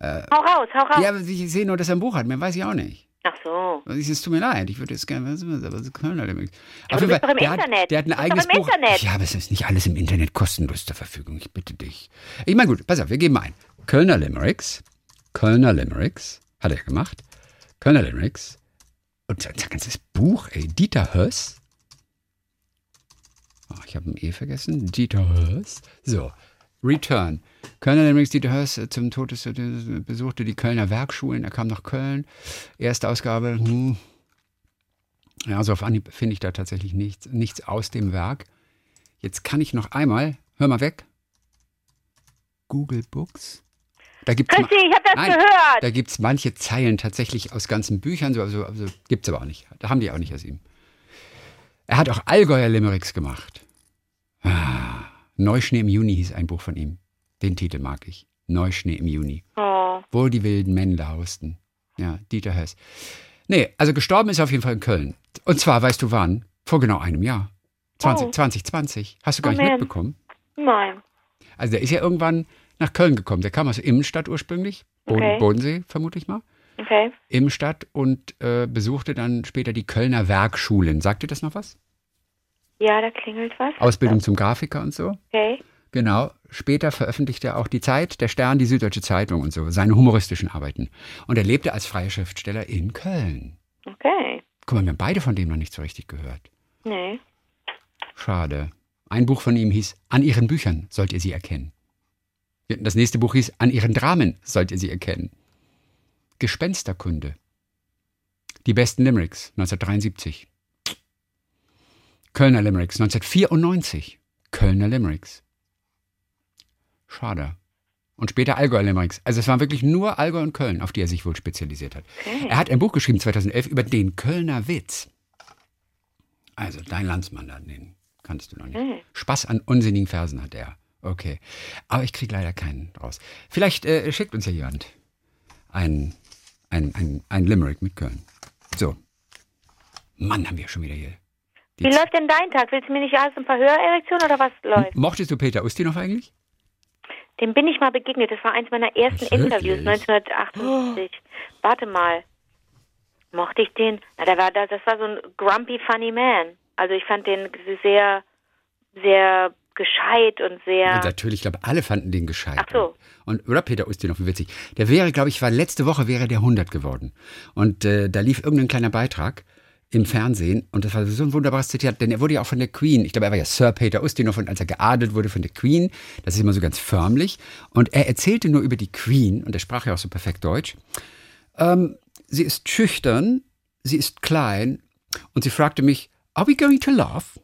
Hau raus, hau raus. Ja, aber ich sehe nur, dass er ein Buch hat, mehr weiß ich auch nicht. Ach so. Es tut mir leid, ich würde jetzt gerne wissen, aber so Kölner Limericks. Aber du bist doch im der, Internet. Hat, der hat ein eigenes im Buch. Internet. Ja, aber es ist nicht alles im Internet kostenlos zur Verfügung, ich bitte dich. Ich meine, gut, pass auf, wir geben ein. Kölner Limericks, Kölner Limericks, hat er gemacht. Kölner Limericks. Und sein ganzes Buch, ey, Dieter Höss. Oh, ich habe ein E vergessen. Dieter Höss. So, Return. Kölner Limericks, Dieter Höss äh, zum Tod besuchte die Kölner Werkschulen. Er kam nach Köln. Erste Ausgabe. Hm. Ja, also auf Anhieb finde ich da tatsächlich nichts, nichts aus dem Werk. Jetzt kann ich noch einmal, hör mal weg. Google Books. Da gibt's Christi, ich habe das Nein, gehört. Da gibt es manche Zeilen tatsächlich aus ganzen Büchern, so, also, also gibt es aber auch nicht. Da haben die auch nicht aus ihm. Er hat auch Allgäuer Limericks gemacht. Ah, Neuschnee im Juni hieß ein Buch von ihm. Den Titel mag ich. Neuschnee im Juni. Oh. Wo die wilden Männer hausten. Ja, Dieter Höss. Nee, also gestorben ist er auf jeden Fall in Köln. Und zwar, weißt du wann? Vor genau einem Jahr. 20, Oh. 2020. Hast du gar Oh, nicht mitbekommen? Nein. Also der ist ja irgendwann nach Köln gekommen. Der kam aus Immenstadt ursprünglich. Boden, Okay. Bodensee, vermute ich mal. Okay. Immenstadt und äh, besuchte dann später die Kölner Werkschulen. Sagt dir das noch was? Ja, da klingelt was. Ausbildung zum Grafiker und so. Okay. Genau. Später veröffentlichte er auch die Zeit, der Stern, die Süddeutsche Zeitung und so, seine humoristischen Arbeiten. Und er lebte als freier Schriftsteller in Köln. Okay. Guck mal, wir haben beide von dem noch nicht so richtig gehört. Nee. Schade. Ein Buch von ihm hieß An ihren Büchern sollt ihr sie erkennen. Das nächste Buch hieß An ihren Dramen sollt ihr sie erkennen. Gespensterkunde. Die besten Limericks, 1973. Kölner Limericks, 1994. Kölner Limericks. Schade. Und später Allgäu Limericks. Also es waren wirklich nur Allgäu und Köln, auf die er sich wohl spezialisiert hat. Okay. Er hat ein Buch geschrieben 2011 über den Kölner Witz. Also dein Landsmann da, den kannst du noch nicht. Okay. Spaß an unsinnigen Versen hat er. Okay. Aber ich kriege leider keinen raus. Vielleicht äh, schickt uns ja jemand ein, ein, ein, ein Limerick mit Köln. So. Mann, haben wir schon wieder hier. Die Wie läuft denn dein Tag? Willst du mir nicht erst ein paar Hörerektionen oder was läuft? Mochtest du Peter Ustinov eigentlich? Dem bin ich mal begegnet. Das war eins meiner ersten Wirklich? Interviews 1958. Warte mal. Mochte ich den? Na, der war, das war so ein grumpy funny man. Also ich fand den sehr, sehr gescheit und sehr. Und natürlich, ich glaube, alle fanden den gescheit. Ach so. Und, oder Peter Ustinov, witzig. Der wäre, glaube ich, war letzte Woche wäre der 100 geworden. Und äh, da lief irgendein kleiner Beitrag im Fernsehen und das war so ein wunderbares Zitat, denn er wurde ja auch von der Queen, ich glaube, er war ja Sir Peter Ustinov und als er geadelt wurde von der Queen, das ist immer so ganz förmlich und er erzählte nur über die Queen und er sprach ja auch so perfekt Deutsch. Ähm, sie ist schüchtern, sie ist klein und sie fragte mich, are we going to laugh?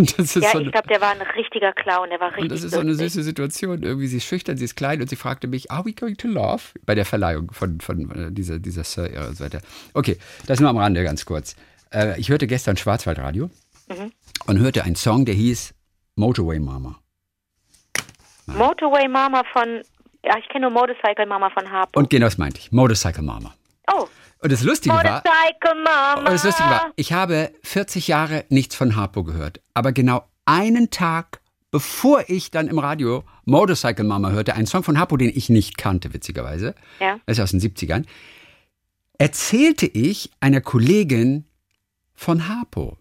Und das ist ja, so ich glaube, der war ein richtiger Clown. Der war richtig und das ist so eine lustig. süße Situation. Irgendwie, sie ist schüchtern, sie ist klein und sie fragte mich, are we going to laugh? Bei der Verleihung von, von äh, dieser, dieser Sir und so weiter. Okay, das nur am Rande ganz kurz. Äh, ich hörte gestern Schwarzwaldradio Mhm. und hörte einen Song, der hieß Motorway Mama. Motorway Mama von. Ja, ich kenne nur Motorcycle Mama von Harpo. Und genau das meinte ich, Motorcycle Mama. oh, Und das Lustige war, und das Lustige war, ich habe 40 Jahre nichts von Harpo gehört, aber genau einen Tag bevor ich dann im Radio Motorcycle Mama hörte, einen Song von Harpo, den ich nicht kannte, witzigerweise, Ja. das ist aus den 70ern, erzählte ich einer Kollegin von Harpo.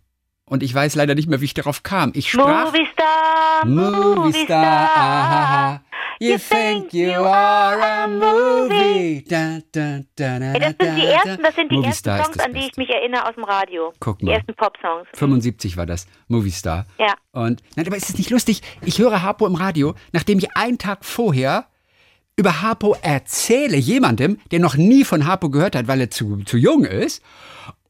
Und ich weiß leider nicht mehr, wie ich darauf kam. Ich sprach Movie Star, Movie Star, ahaha. You think you are a movie. Da, da, da, da, das sind die ersten, das sind die Movie ersten Star Songs, an die ich mich erinnere aus dem Radio. Guck Die mal. ersten Pop-Songs. 75 war das, Movie Star. Ja. Und, nein, aber ist es nicht lustig? Ich höre Harpo im Radio, nachdem ich einen Tag vorher über Harpo erzähle, jemandem, der noch nie von Harpo gehört hat, weil er zu, zu jung ist.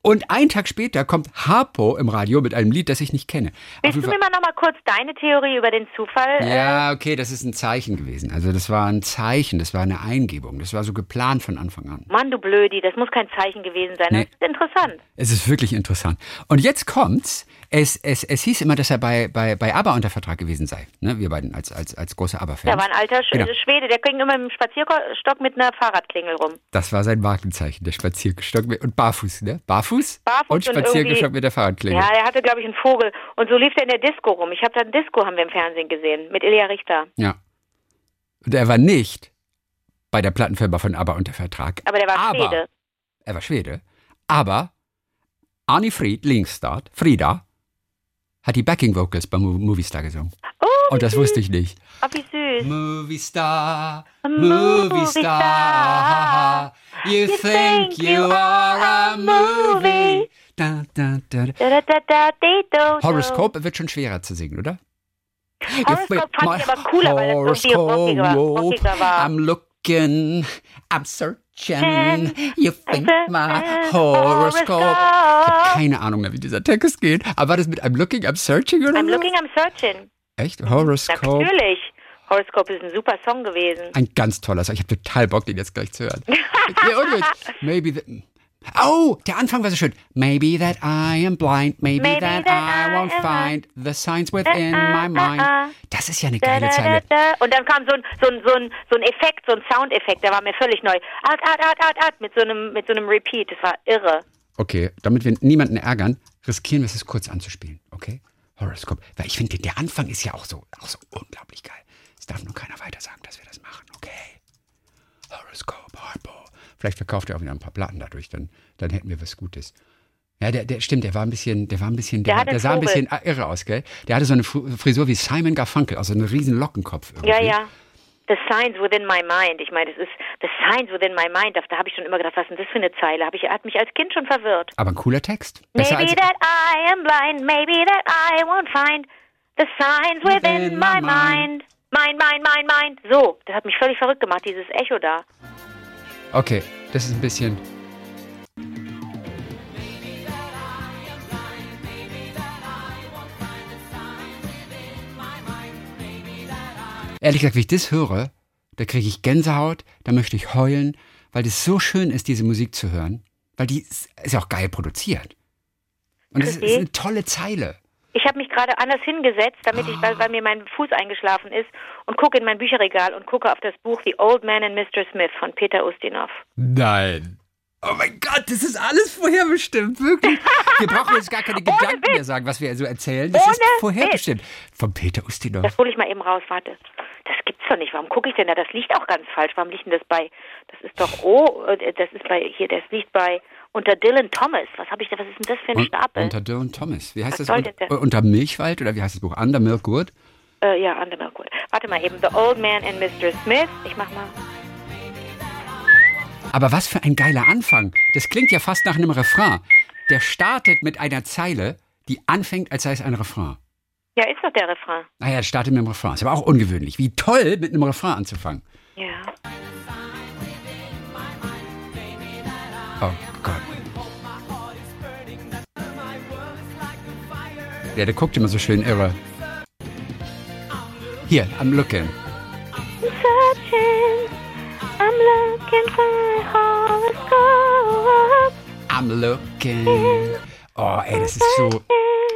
Und einen Tag später kommt Harpo im Radio mit einem Lied, das ich nicht kenne. Willst du mir mal noch mal kurz deine Theorie über den Zufall? äh, Ja, okay, das ist ein Zeichen gewesen. Also das war ein Zeichen, das war eine Eingebung. Das war so geplant von Anfang an. Mann, du Blödi, das muss kein Zeichen gewesen sein. Nee. Das ist interessant. Es ist wirklich interessant. Und jetzt kommt's. Es, es, es hieß immer, dass er bei, bei, bei ABBA unter Vertrag gewesen sei. Ne? Wir beiden als, als, als große ABBA-Fans. Der war ein alter Sch Genau. Schwede, der ging immer im Spazierstock mit einer Fahrradklingel rum. Das war sein Markenzeichen, der Spaziergestock mit, und barfuß, ne? Barfuß, Barfuß und Spaziergestock mit der Fahrradklingel. Ja, der hatte, glaube ich, einen Vogel. Und so lief der in der Disco rum. Ich habe da ein Disco, haben wir im Fernsehen gesehen, mit Ilja Richter. Ja. Und er war nicht bei der Plattenfirma von ABBA unter Vertrag. Aber der war aber, Schwede. Er war Schwede. Aber Annie Fried, Linkstad, Frieda, hat die Backing Vocals beim Mo- Movie Star gesungen. Oh, Und das wusste ich nicht. oh, wie süß. Movie Star, Movie Star. You think you are a movie. Da, da, da. Horoscope wird schon schwerer zu singen, oder? Horoscope fand ich aber cooler, weil das irgendwie rockiger, rockiger war. I'm looking, I'm searching, you think my horoscope. Ich habe keine Ahnung mehr, wie dieser Text geht. Aber war das mit I'm looking, I'm searching oder I'm so? looking, I'm searching. Echt? Horoscope? Natürlich. Horoscope ist ein super Song gewesen. Ein ganz toller Song. Ich habe total Bock, den jetzt gleich zu hören. ja, und maybe that, Oh, der Anfang war so schön. Maybe that I am blind, maybe, Maybe that, that I won't find the signs within my mind. Das ist ja eine geile Zeile. Und dann kam so ein, so ein, so ein, so ein Effekt, so ein Soundeffekt, der war mir völlig neu. Art, art, art, art, art, mit so einem, mit so einem Repeat. Das war irre. Okay, damit wir niemanden ärgern, riskieren wir es, es kurz anzuspielen, okay? Horoscope. Weil ich finde, der Anfang ist ja auch so, auch so unglaublich geil. Es darf nur keiner weiter sagen, dass wir das machen, okay? Horoscope, Harpo. Vielleicht verkauft er auch wieder ein paar Platten dadurch, dann, dann hätten wir was Gutes. Ja, der, der stimmt, der war ein bisschen, der war ein bisschen, der, Der der sah ein bisschen irre aus, gell? Der hatte so eine Fr- Frisur wie Simon Garfunkel, also einen riesen Lockenkopf irgendwie. Ja, ja. The signs within my mind. Ich meine, das ist the signs within my mind. Da, habe ich schon immer gedacht, was ist denn das für eine Zeile? Hab ich, hat mich als Kind schon verwirrt. Aber ein cooler Text. Besser Maybe that I am blind, maybe that I won't find the signs within Within my my mind. Mind, mind, mind, mind. So, das hat mich völlig verrückt gemacht, dieses Echo da. Okay, das ist ein bisschen. Ehrlich gesagt, wie ich das höre, da kriege ich Gänsehaut, da möchte ich heulen, weil es so schön ist, diese Musik zu hören, weil die ist ja auch geil produziert. Und es okay. ist mhm. eine tolle Zeile. Ich habe mich gerade anders hingesetzt, damit ich, weil, weil mir mein Fuß eingeschlafen ist, und gucke in mein Bücherregal und gucke auf das Buch The Old Man and Mr. Smith von Peter Ustinov. Nein. Oh mein Gott, das ist alles vorherbestimmt, wirklich. Wir brauchen jetzt gar keine Gedanken mehr sagen, was wir so erzählen. Das Ohne ist vorherbestimmt. Von Peter Ustinov. Das hole ich mal eben raus, warte. Das gibt's doch nicht. Warum gucke ich denn da? Das liegt auch ganz falsch. Warum liegt denn das bei? Das ist doch oh, äh, das ist bei hier, das liegt bei unter Dylan Thomas. Was habe ich da? Was ist denn das für ein Stapel? Unter Dylan Thomas. Wie heißt Was das? Un- unter Milchwald oder wie heißt das Buch? Under Milkwood? Äh, ja, Under gut. Warte mal eben. The Old Man and Mr. Smith. Ich mach mal. Aber was für ein geiler Anfang. Das klingt ja fast nach einem Refrain. Der startet mit einer Zeile, die anfängt, als sei es ein Refrain. Ja, ist doch der Refrain. Naja, er startet mit einem Refrain. Ist aber auch ungewöhnlich. Wie toll, mit einem Refrain anzufangen. Ja. Oh Gott. Ja, der guckt immer so schön irre. Hier, I'm looking. Searching, I'm looking for my horoscope. I'm looking. Oh, ey, das ist so,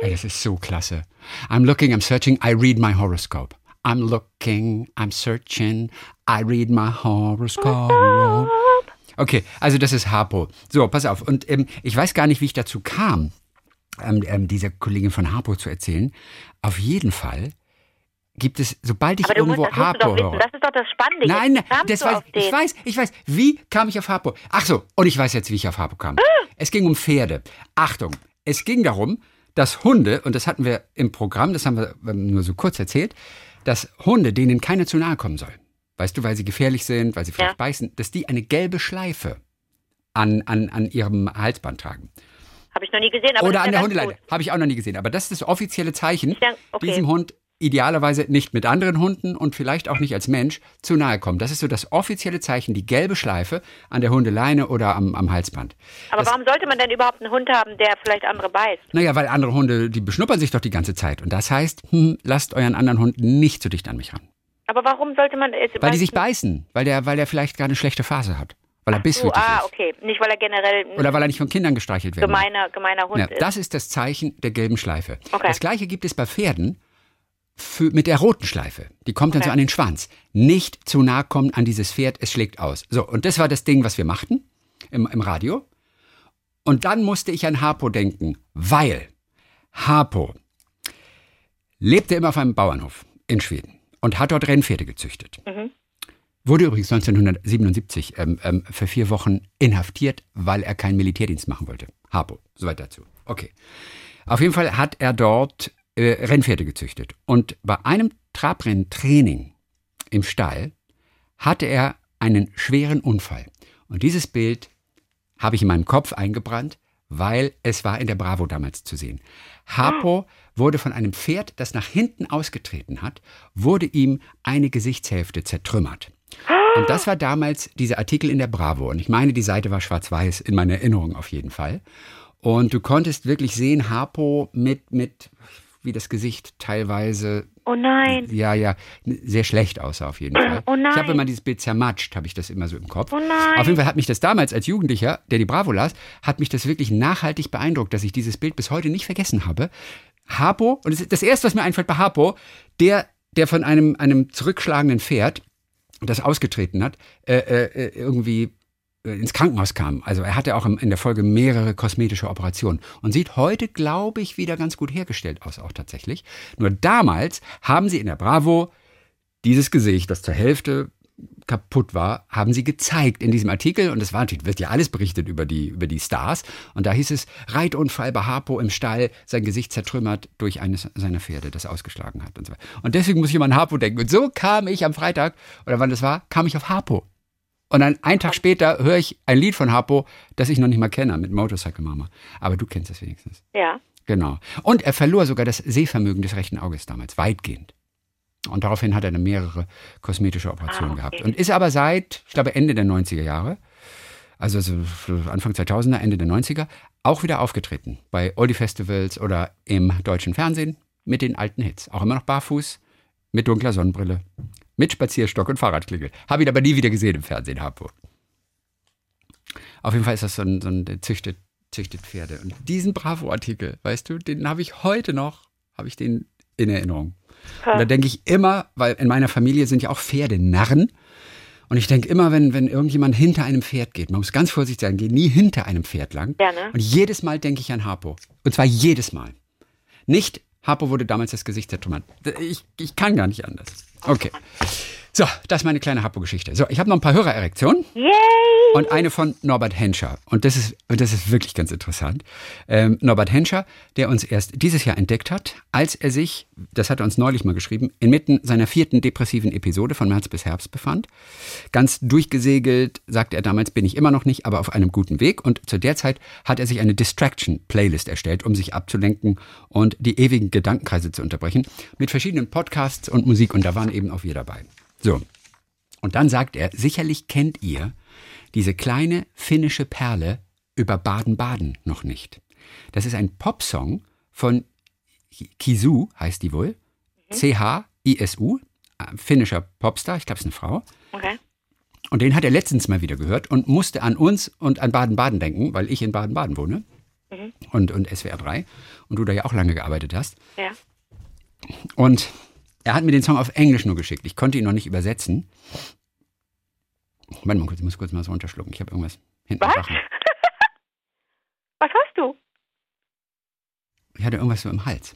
ey, das ist so klasse. I'm looking, I'm searching, I read my horoscope. I'm looking, I'm searching, I read my horoscope. Okay, also das ist Harpo. So, pass auf. Und ähm, ich weiß gar nicht, wie ich dazu kam, ähm, ähm, dieser Kollegin von Harpo zu erzählen. Auf jeden Fall gibt es, sobald ich irgendwo musst Harpo höre. Das ist doch das Spannende. Nein, kamst das weiß, ich weiß, ich weiß. Wie kam ich auf Harpo? Ach so, und ich weiß jetzt, wie ich auf Harpo kam. Es ging um Pferde. Achtung, es ging darum, dass Hunde, und das hatten wir im Programm, das haben wir nur so kurz erzählt, dass Hunde, denen keiner zu nahe kommen soll, weißt du, weil sie gefährlich sind, weil sie vielleicht Ja. beißen, dass die eine gelbe Schleife an, an, an ihrem Halsband tragen. Habe ich noch nie gesehen. Aber Oder an der Hundeleine. Habe ich auch noch nie gesehen. Aber das ist das offizielle Zeichen, Ich denk- okay. diesem Hund idealerweise nicht mit anderen Hunden und vielleicht auch nicht als Mensch zu nahe kommen. Das ist so das offizielle Zeichen, die gelbe Schleife an der Hundeleine oder am, am Halsband. Aber das, warum sollte man denn überhaupt einen Hund haben, der vielleicht andere beißt? Naja, weil andere Hunde, die beschnuppern sich doch die ganze Zeit. Und das heißt, hm, lasst euren anderen Hund nicht so dicht an mich ran. Aber warum sollte man es? Weil die sich beißen. Weil der, weil der vielleicht gerade eine schlechte Phase hat. Weil er So, bisswütig ah, ist. okay. Nicht, weil er generell Oder weil er nicht von Kindern gestreichelt will. gemeiner, gemeiner Hund Ja, ist. das ist das Zeichen der gelben Schleife. Okay. Das gleiche gibt es bei Pferden für, mit der roten Schleife. Die kommt dann Okay. so an den Schwanz. Nicht zu nah kommen an dieses Pferd, es schlägt aus. So, und das war das Ding, was wir machten im, im Radio. Und dann musste ich an Harpo denken, weil Harpo lebte immer auf einem Bauernhof in Schweden und hat dort Rennpferde gezüchtet. Wurde übrigens 1977 ähm, ähm, für vier Wochen inhaftiert, weil er keinen Militärdienst machen wollte. Harpo, soweit dazu. Okay. Auf jeden Fall hat er dort äh, Rennpferde gezüchtet. Und bei einem Trabrenntraining im Stall hatte er einen schweren Unfall. Und dieses Bild habe ich in meinem Kopf eingebrannt, weil es war in der Bravo damals zu sehen. Harpo wurde von einem Pferd, das nach hinten ausgetreten hat, wurde ihm eine Gesichtshälfte zertrümmert. Und das war damals dieser Artikel in der Bravo. Und ich meine, die Seite war schwarz-weiß, in meiner Erinnerung auf jeden Fall. Und du konntest wirklich sehen, Harpo mit, mit, wie das Gesicht teilweise, oh nein. ja, ja, sehr schlecht aussah auf jeden Fall. Oh nein. Ich habe immer dieses Bild zermatscht, habe ich das immer so im Kopf. Oh nein. Auf jeden Fall hat mich das damals als Jugendlicher, der die Bravo las, hat mich das wirklich nachhaltig beeindruckt, dass ich dieses Bild bis heute nicht vergessen habe. Harpo, und das, erste, was mir einfällt bei Harpo, der, der von einem, einem zurückschlagenden Pferd, das ausgetreten hat, äh, äh, irgendwie äh, ins Krankenhaus kam. Also er hatte auch in der Folge mehrere kosmetische Operationen und sieht heute, glaube ich, wieder ganz gut hergestellt aus, auch tatsächlich. Nur damals haben sie in der Bravo dieses Gesicht, das zur Hälfte kaputt war, haben sie gezeigt in diesem Artikel. Und es war natürlich, wird ja alles berichtet über die, über die Stars. Und da hieß es, Reitunfall bei Harpo im Stall, sein Gesicht zertrümmert durch eines seiner Pferde, das ausgeschlagen hat und so weiter. Und deswegen muss ich immer an Harpo denken. Und so kam ich am Freitag, oder wann das war, kam ich auf Harpo. Und dann einen Tag später höre ich ein Lied von Harpo, das ich noch nicht mal kenne, mit Motorcycle Mama. Aber du kennst es wenigstens. Ja. Genau. Und er verlor sogar das Sehvermögen des rechten Auges damals, weitgehend. Und daraufhin hat er dann mehrere kosmetische Operationen Ah, okay. gehabt. Und ist aber seit, ich glaube, Ende der 90er Jahre, also so Anfang 2000er, Ende der 90er, auch wieder aufgetreten. Bei Oldie-Festivals oder im deutschen Fernsehen mit den alten Hits. Auch immer noch barfuß, mit dunkler Sonnenbrille, mit Spazierstock und Fahrradklingel. Habe ihn aber nie wieder gesehen im Fernsehen, Harpo. Auf jeden Fall ist das so ein, so ein züchtet, züchtet Pferde. Und diesen Bravo-Artikel, weißt du, den habe ich heute noch, habe ich den in Erinnerung. Und da denke ich immer, weil in meiner Familie sind ja auch Pferde Narren. Und ich denke immer, wenn, wenn irgendjemand hinter einem Pferd geht, man muss ganz vorsichtig sein, geh nie hinter einem Pferd lang. Ja, ne? Und jedes Mal denke ich an Harpo. Und zwar jedes Mal. Nicht, Harpo wurde damals das Gesicht der Tomaten. Ich, ich kann gar nicht anders. Okay. So, das ist meine kleine Harpo-Geschichte. So, ich habe noch ein paar Hörererektionen. Yay! Und eine von Norbert Henscher. Und das ist, das ist wirklich ganz interessant. Ähm, Norbert Henscher, der uns erst dieses Jahr entdeckt hat, als er sich, das hat er uns neulich mal geschrieben, inmitten seiner vierten depressiven Episode von März bis Herbst befand. Ganz durchgesegelt, sagte er damals, bin ich immer noch nicht, aber auf einem guten Weg. Und zu der Zeit hat er sich eine Distraction-Playlist erstellt, um sich abzulenken und die ewigen Gedankenkreise zu unterbrechen, mit verschiedenen Podcasts und Musik. Und da waren eben auch wir dabei. So. Und dann sagt er, sicherlich kennt ihr diese kleine finnische Perle über Baden-Baden noch nicht. Das ist ein Popsong von Kisu, heißt die wohl. C-H-I-S-U, äh, finnischer Popstar, ich glaube, es ist eine Frau. Okay. Und den hat er letztens mal wieder gehört und musste an uns und an Baden-Baden denken, weil ich in Baden-Baden wohne und, und SWR 3 und du da ja auch lange gearbeitet hast. Ja. Und er hat mir den Song auf Englisch nur geschickt. Ich konnte ihn noch nicht übersetzen. Warte mal kurz, ich muss kurz mal so runterschlucken. Ich habe irgendwas hinten. Was? Was hast du? Ich hatte irgendwas so im Hals.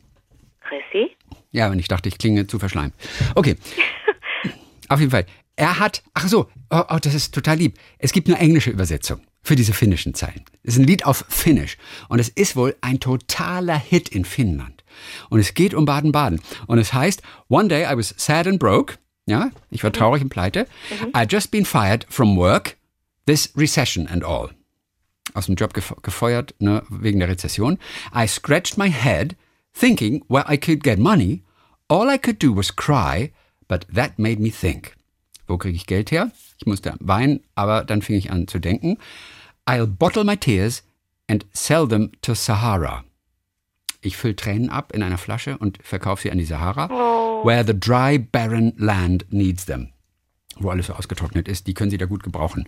Chrissy? Ja, und ich dachte, ich klinge zu verschleimt. Okay. Auf jeden Fall. Er hat, ach so, oh, oh, das ist total lieb. Es gibt eine englische Übersetzung für diese finnischen Zeilen. Es ist ein Lied auf Finnisch. Und es ist wohl ein totaler Hit in Finnland. Und es geht um Baden-Baden. Und es heißt, One day I was sad and broke. Ja, ich war traurig und pleite. I just been fired from work. This recession and all. Aus dem Job gef gefeuert, ne, wegen der Rezession. I scratched my head, thinking where I could get money. All I could do was cry, but that made me think. Wo kriege ich Geld her? Ich musste weinen, aber dann fing ich an zu denken. I'll bottle my tears and sell them to Sahara. Ich fülle Tränen ab in einer Flasche und verkaufe sie an die Sahara, where the dry, barren land needs them. Wo alles so ausgetrocknet ist, die können sie da gut gebrauchen.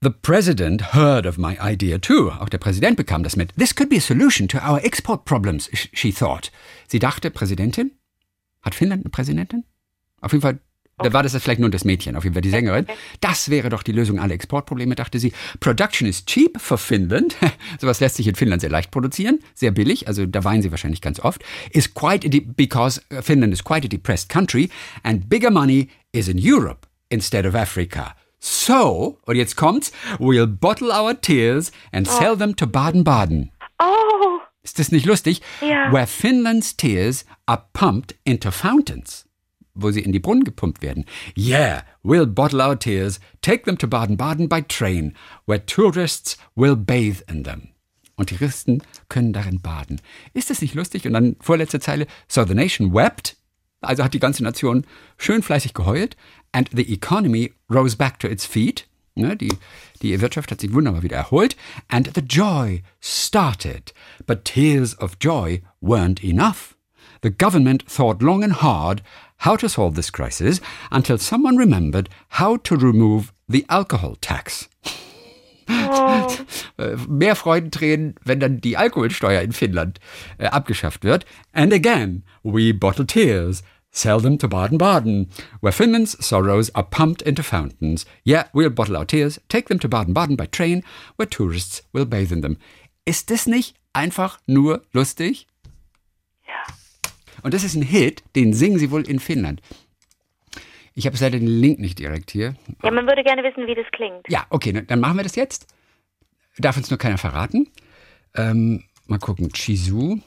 The president heard of my idea too. Auch der Präsident bekam das mit. This could be a solution to our export problems, sh- she thought. Sie dachte, Präsidentin? Hat Finnland eine Präsidentin? Auf jeden Fall, da war das vielleicht nur das Mädchen, auf jeden Fall die Sängerin. Das wäre doch die Lösung aller Exportprobleme, dachte sie. Production is cheap for Finland. Sowas lässt sich in Finnland sehr leicht produzieren, sehr billig, also da weinen sie wahrscheinlich ganz oft. Is quite a de- because Finland is quite a depressed country and bigger money is in Europe instead of Africa. So, und jetzt kommt's, we'll bottle our tears and sell them to Baden-Baden. Oh, Ist das nicht lustig? Ja. Where Finland's tears are pumped into fountains. Wo sie in die Brunnen gepumpt werden. Yeah, we'll bottle our tears, take them to Baden-Baden by train, where tourists will bathe in them. Und Touristen können darin baden. Ist das nicht lustig? Und dann vorletzte Zeile. So the nation wept. Also hat die ganze Nation schön fleißig geheult. And the economy rose back to its feet. Ne, die, die Wirtschaft hat sich wunderbar wieder erholt. And the joy started. But tears of joy weren't enough. The government thought long and hard how to solve this crisis until someone remembered how to remove the alcohol tax. Äh, Mehr Freudentränen, wenn dann die Alkoholsteuer in Finnland äh, abgeschafft wird. And again, we bottle tears. Sell them to Baden-Baden, where Finland's sorrows are pumped into fountains. Yeah, we'll bottle our tears, take them to Baden-Baden by train, where tourists will bathe in them. Ist das nicht einfach nur lustig? Und das ist ein Hit, den singen sie wohl in Finnland. Ich habe leider den Link nicht direkt hier. Ja, man würde gerne wissen, wie das klingt. Ja, okay, dann machen wir das jetzt. Darf uns nur keiner verraten. Ähm, mal gucken, Chisu.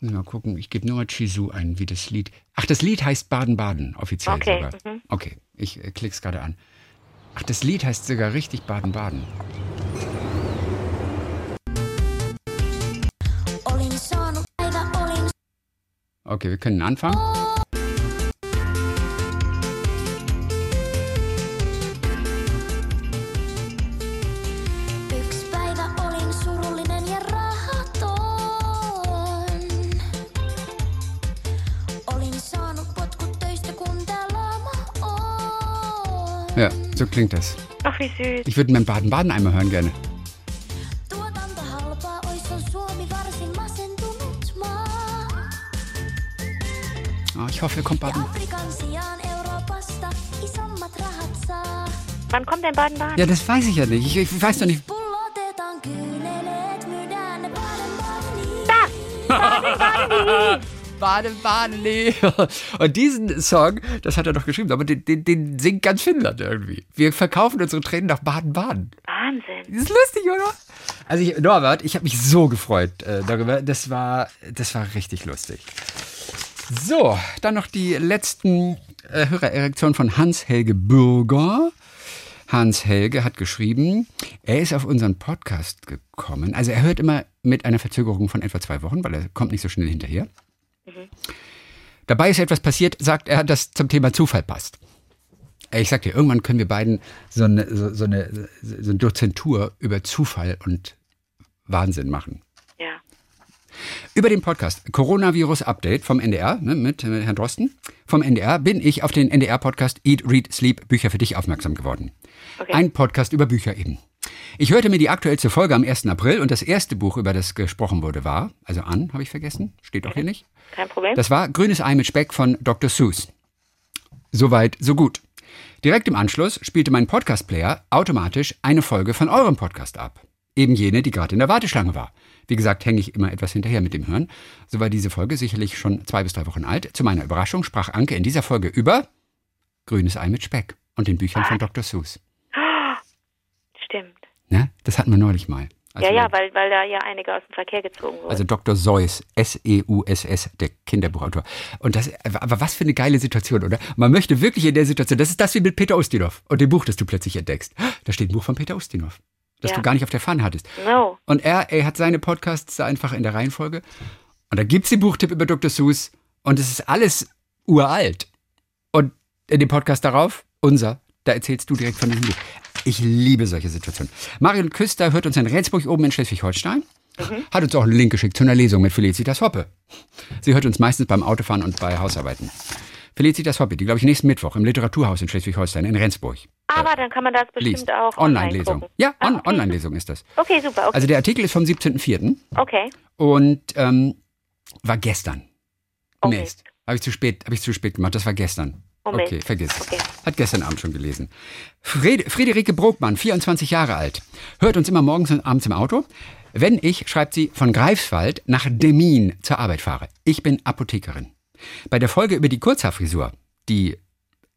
Mal gucken, ich gebe nur mal Chisu ein, wie das Lied. Ach, das Lied heißt Baden-Baden, offiziell Okay, sogar. mhm. Okay, ich äh, klick's gerade an. Ach, das Lied heißt sogar richtig Baden-Baden. Okay, wir können anfangen. Ja so klingt das. Ach, wie süß. Ich würde mir in Baden-Baden einmal hören gerne. Ich hoffe, er kommt Baden. Wann kommt denn Baden-Baden? Ja, das weiß ich ja nicht. Ich, ich weiß doch nicht. Pullotetaan kyyneleet, myydään ne Baden-Badeniin. Baden, Baden, nee. Und diesen Song, das hat er doch geschrieben, aber den, den, den singt ganz Finnland irgendwie. Wir verkaufen unsere Tränen nach Baden-Baden. Wahnsinn. Das ist lustig, oder? Also ich, Norbert, ich habe mich so gefreut äh, darüber. Das war, das war richtig lustig. So, dann noch die letzten äh, Hörererektionen von Hans-Helge Bürger. Hans-Helge hat geschrieben, er ist auf unseren Podcast gekommen. Also er hört immer mit einer Verzögerung von etwa zwei Wochen, weil er kommt nicht so schnell hinterher. Dabei ist etwas passiert, sagt er, das zum Thema Zufall passt. Ich sag dir, irgendwann können wir beiden so eine, so, so eine, so eine Dozentur über Zufall und Wahnsinn machen. Über den Podcast Coronavirus Update vom NDR ne, mit, mit Herrn Drosten vom NDR bin ich auf den NDR-Podcast Eat, Read, Sleep Bücher für dich aufmerksam geworden. Okay. Ein Podcast über Bücher eben. Ich hörte mir die aktuellste Folge am 1. April und das erste Buch, über das gesprochen wurde, war, also an, habe ich vergessen, steht doch hier nicht. Kein Problem. Das war Grünes Ei mit Speck von Dr. Seuss. Soweit, so gut. Direkt im Anschluss spielte mein Podcast-Player automatisch eine Folge von eurem Podcast ab. Eben jene, die gerade in der Warteschlange war. Wie gesagt, hänge ich immer etwas hinterher mit dem Hören. So war diese Folge sicherlich schon zwei bis drei Wochen alt. Zu meiner Überraschung sprach Anke in dieser Folge über Grünes Ei mit Speck und den Büchern von Dr. Seuss. Stimmt. Ne? Das hatten wir neulich mal. Als Ja, ja, weil, weil da ja einige aus dem Verkehr gezogen wurden. Also Dr. Seuss, S-E-U-S-S, der Kinderbuchautor. Und das, aber was für eine geile Situation, oder? Man möchte wirklich in der Situation, das ist das wie mit Peter Ustinov und dem Buch, das du plötzlich entdeckst. Da steht ein Buch von Peter Ustinov, das Ja. du gar nicht auf der Pfanne hattest. no. Und er, er hat seine Podcasts einfach in der Reihenfolge. Und da gibt's den Buchtipp über Dr. Seuss und es ist alles uralt. Und in dem Podcast darauf, unser, da erzählst du direkt von dem Buch. Ich liebe solche Situationen. Marion Küster hört uns in Rendsburg oben in Schleswig-Holstein. Hat uns auch einen Link geschickt zu einer Lesung mit Felicitas Hoppe. Sie hört uns meistens beim Autofahren und bei Hausarbeiten. Felicitas Hoppe, die glaube ich nächsten Mittwoch im Literaturhaus in Schleswig-Holstein in Rendsburg Aber dann kann man das bestimmt liest. auch online Online-Lesung. Ja, Ah, on okay. Online-Lesung ist das. Okay, super. Okay. Also der Artikel ist vom 17.04. okay. und ähm, war gestern. Okay. Mist. Habe ich zu spät, habe ich zu spät gemacht. Das war gestern. Oh, Mist. okay, vergiss. es. Okay. Hat gestern Abend schon gelesen. Fried Friederike Brokmann, 24 Jahre alt, hört uns immer morgens und abends im Auto. Wenn ich, schreibt sie, von Greifswald nach Demmin zur Arbeit fahre. Ich bin Apothekerin. Bei der Folge über die Kurzhaarfrisur, die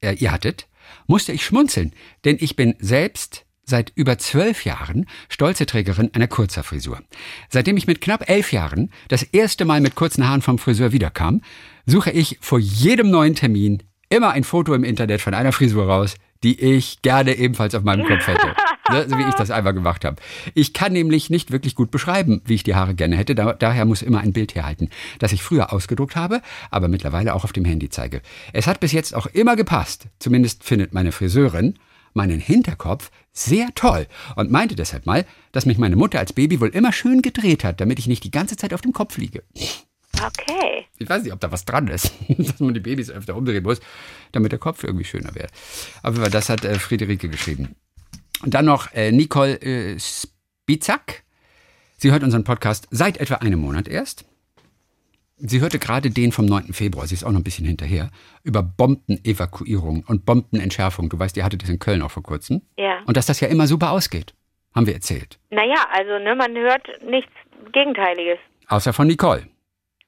äh, ihr hattet, musste ich schmunzeln, denn ich bin selbst seit über zwölf Jahren stolze Trägerin einer Kurzhaarfrisur. Seitdem ich mit knapp elf Jahren das erste Mal mit kurzen Haaren vom Friseur wiederkam, suche ich vor jedem neuen Termin immer ein Foto im Internet von einer Frisur raus, die ich gerne ebenfalls auf meinem Kopf hätte. Ne, so wie ich das einmal gemacht habe. Ich kann nämlich nicht wirklich gut beschreiben, wie ich die Haare gerne hätte. Da, daher muss immer ein Bild herhalten, das ich früher ausgedruckt habe, aber mittlerweile auch auf dem Handy zeige. Es hat bis jetzt auch immer gepasst. Zumindest findet meine Friseurin meinen Hinterkopf sehr toll und meinte deshalb mal, dass mich meine Mutter als Baby wohl immer schön gedreht hat, damit ich nicht die ganze Zeit auf dem Kopf liege. Okay. Ich weiß nicht, ob da was dran ist, dass man die Babys öfter umdrehen muss, damit der Kopf irgendwie schöner wird. Aber das hat äh, Friederike geschrieben. Und dann noch äh, Nicole äh, Spitzak. Sie hört unseren Podcast seit etwa einem Monat erst. Sie hörte gerade den vom 9. Februar, sie ist auch noch ein bisschen hinterher, über Bombenevakuierung und Bombenentschärfung. Du weißt, ihr hattet das in Köln auch vor kurzem. Ja. Und dass das ja immer super ausgeht, haben wir erzählt. Naja, also ne, man hört nichts Gegenteiliges. Außer von Nicole.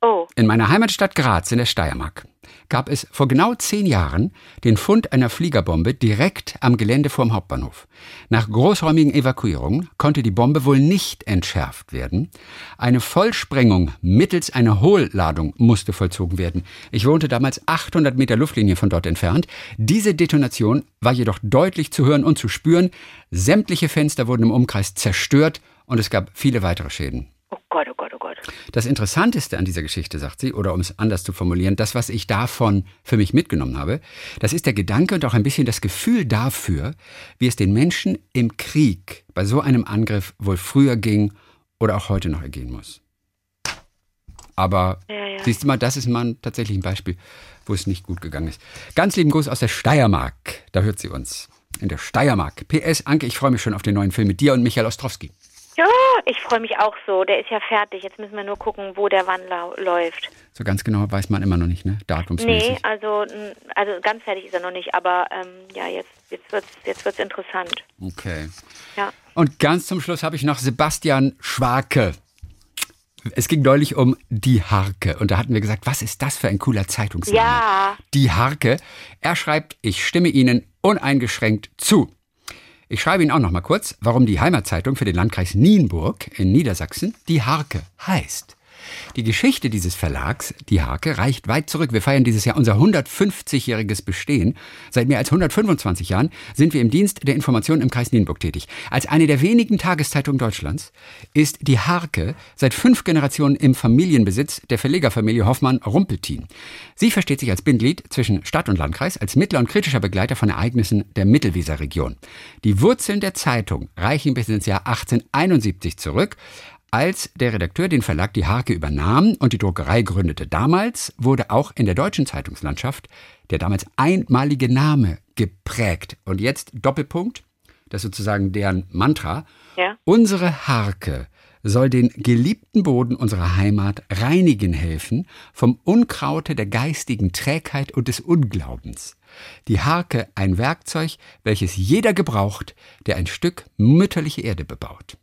Oh, In meiner Heimatstadt Graz in der Steiermark gab es vor genau zehn Jahren den Fund einer Fliegerbombe direkt am Gelände vorm Hauptbahnhof. Nach großräumigen Evakuierungen konnte die Bombe wohl nicht entschärft werden. Eine Vollsprengung mittels einer Hohlladung musste vollzogen werden. Ich wohnte damals 800 Meter Luftlinie von dort entfernt. Diese Detonation war jedoch deutlich zu hören und zu spüren. Sämtliche Fenster wurden im Umkreis zerstört und es gab viele weitere Schäden. oh Gott, oh Gott, Gott. Das Interessanteste an dieser Geschichte, sagt sie, oder um es anders zu formulieren, das, was ich davon für mich mitgenommen habe, das ist der Gedanke und auch ein bisschen das Gefühl dafür, wie es den Menschen im Krieg bei so einem Angriff wohl früher ging oder auch heute noch ergehen muss. Aber Ja, ja. siehst du mal, das ist mal tatsächlich ein Beispiel, wo es nicht gut gegangen ist. Ganz lieben Gruß aus der Steiermark, da hört sie uns. in der Steiermark. PS, Anke, ich freue mich schon auf den neuen Film mit dir und Michael Ostrowski. Ja, ich freue mich auch so. Der ist ja fertig. Jetzt müssen wir nur gucken, wo der wann läuft. So ganz genau weiß man immer noch nicht, ne? Datumsmäßig. Nee, also, also ganz fertig ist er noch nicht, aber ähm, ja, jetzt, jetzt wird's, jetzt wird's interessant. Okay. Ja. Und ganz zum Schluss habe ich noch Sebastian Schwake. Es ging neulich um die Harke. Und da hatten wir gesagt, was ist das für ein cooler Zeitungsname? Ja. Die Harke. Er schreibt, ich stimme Ihnen uneingeschränkt zu. Ich schreibe Ihnen auch noch mal kurz, warum die Heimatzeitung für den Landkreis Nienburg in Niedersachsen die Harke heißt. Die Geschichte dieses Verlags, die Harke, reicht weit zurück. Wir feiern dieses Jahr unser 150-jähriges Bestehen. Seit mehr als 125 Jahren sind wir im Dienst der Information im Kreis Nienburg tätig. Als eine der wenigen Tageszeitungen Deutschlands ist die Harke seit fünf Generationen im Familienbesitz der Verlegerfamilie Hoffmann-Rumpeltin. Sie versteht sich als Bindglied zwischen Stadt und Landkreis, als mittler und kritischer Begleiter von Ereignissen der Mittelweserregion. Die Wurzeln der Zeitung reichen bis ins Jahr 1871 zurück, als der Redakteur den Verlag Die Harke übernahm und die Druckerei gründete. Damals wurde auch in der deutschen Zeitungslandschaft der damals einmalige Name geprägt. Und jetzt Doppelpunkt, das ist sozusagen deren Mantra. Ja. Unsere Harke soll den geliebten Boden unserer Heimat reinigen helfen vom Unkraute der geistigen Trägheit und des Unglaubens. Die Harke ein Werkzeug, welches jeder gebraucht, der ein Stück mütterliche Erde bebaut.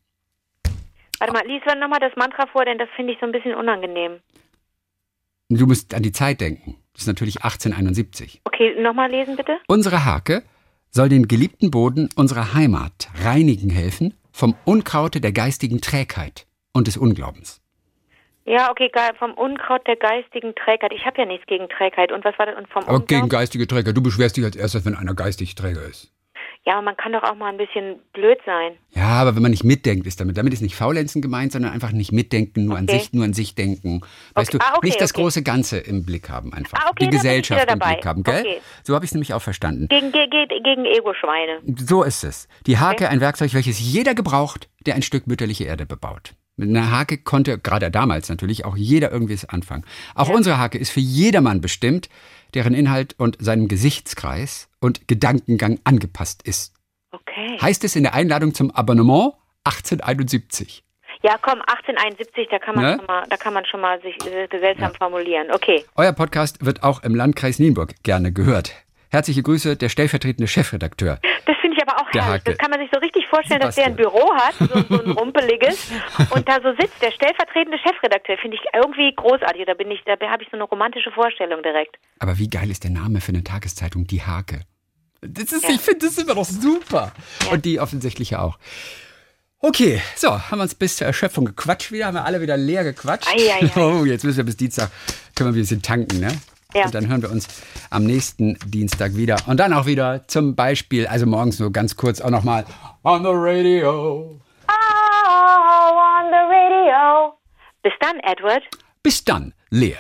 Warte mal, lies nochmal das Mantra vor, denn das finde ich so ein bisschen unangenehm. Du musst an die Zeit denken. Das ist natürlich 1871. Okay, nochmal lesen bitte. Unsere Harke soll den geliebten Boden unserer Heimat reinigen helfen vom Unkraute der geistigen Trägheit und des Unglaubens. Ja, okay, geil. Vom Unkraut der geistigen Trägheit. Ich habe ja nichts gegen Trägheit. Und was war das? Und vom Aber gegen Unglauben? geistige Träger. Du beschwerst dich als erstes, wenn einer geistig träger ist. Ja, aber man kann doch auch mal ein bisschen blöd sein. Ja, aber wenn man nicht mitdenkt, ist damit. Damit ist nicht Faulenzen gemeint, sondern einfach nicht mitdenken, nur an Okay. sich, nur an sich denken. Weißt Okay. du, Ah, okay, nicht das große Ganze im Blick haben einfach. Ah, Die Gesellschaft im. Blick haben, gell? Okay. So habe ich es nämlich auch verstanden. Gegen, ge, ge, gegen Ego-Schweine. So ist es. Die Hake, ein Werkzeug, welches jeder gebraucht, der ein Stück mütterliche Erde bebaut. Mit einer Hake konnte, gerade damals natürlich, auch jeder irgendwie was anfangen. Auch unsere Hake ist für jedermann bestimmt, deren Inhalt und seinem Gesichtskreis und Gedankengang angepasst ist. Okay. Heißt es in der Einladung zum Abonnement 1871. Ja, komm, 1871, da kann man, Ne? schon, mal, da kann man schon mal sich äh, seltsam formulieren. Okay. Euer Podcast wird auch im Landkreis Nienburg gerne gehört. Herzliche Grüße, der stellvertretende Chefredakteur. Das finde ich aber auch Der herrlich. Hake. Das kann man sich so richtig vorstellen, dass der ein. Büro hat, so, so ein rumpeliges, und da so sitzt der stellvertretende Chefredakteur. Finde ich irgendwie großartig. Da bin ich, da habe ich so eine romantische Vorstellung direkt. Aber wie geil ist der Name für eine Tageszeitung, die Hake? Das ist, Ich finde das immer noch super. Und die offensichtlich auch. Okay, so, haben wir uns bis zur Erschöpfung gequatscht wieder, haben wir alle wieder leer gequatscht. Ei, ei, ei. Oh, jetzt müssen wir bis Dienstag, können wir ein bisschen tanken, ne? Ja. Und dann hören wir uns am nächsten Dienstag wieder. Und dann auch wieder zum Beispiel, also morgens nur ganz kurz auch nochmal on the radio. Oh, on the radio. Bis dann, Edward. Bis dann, Lea.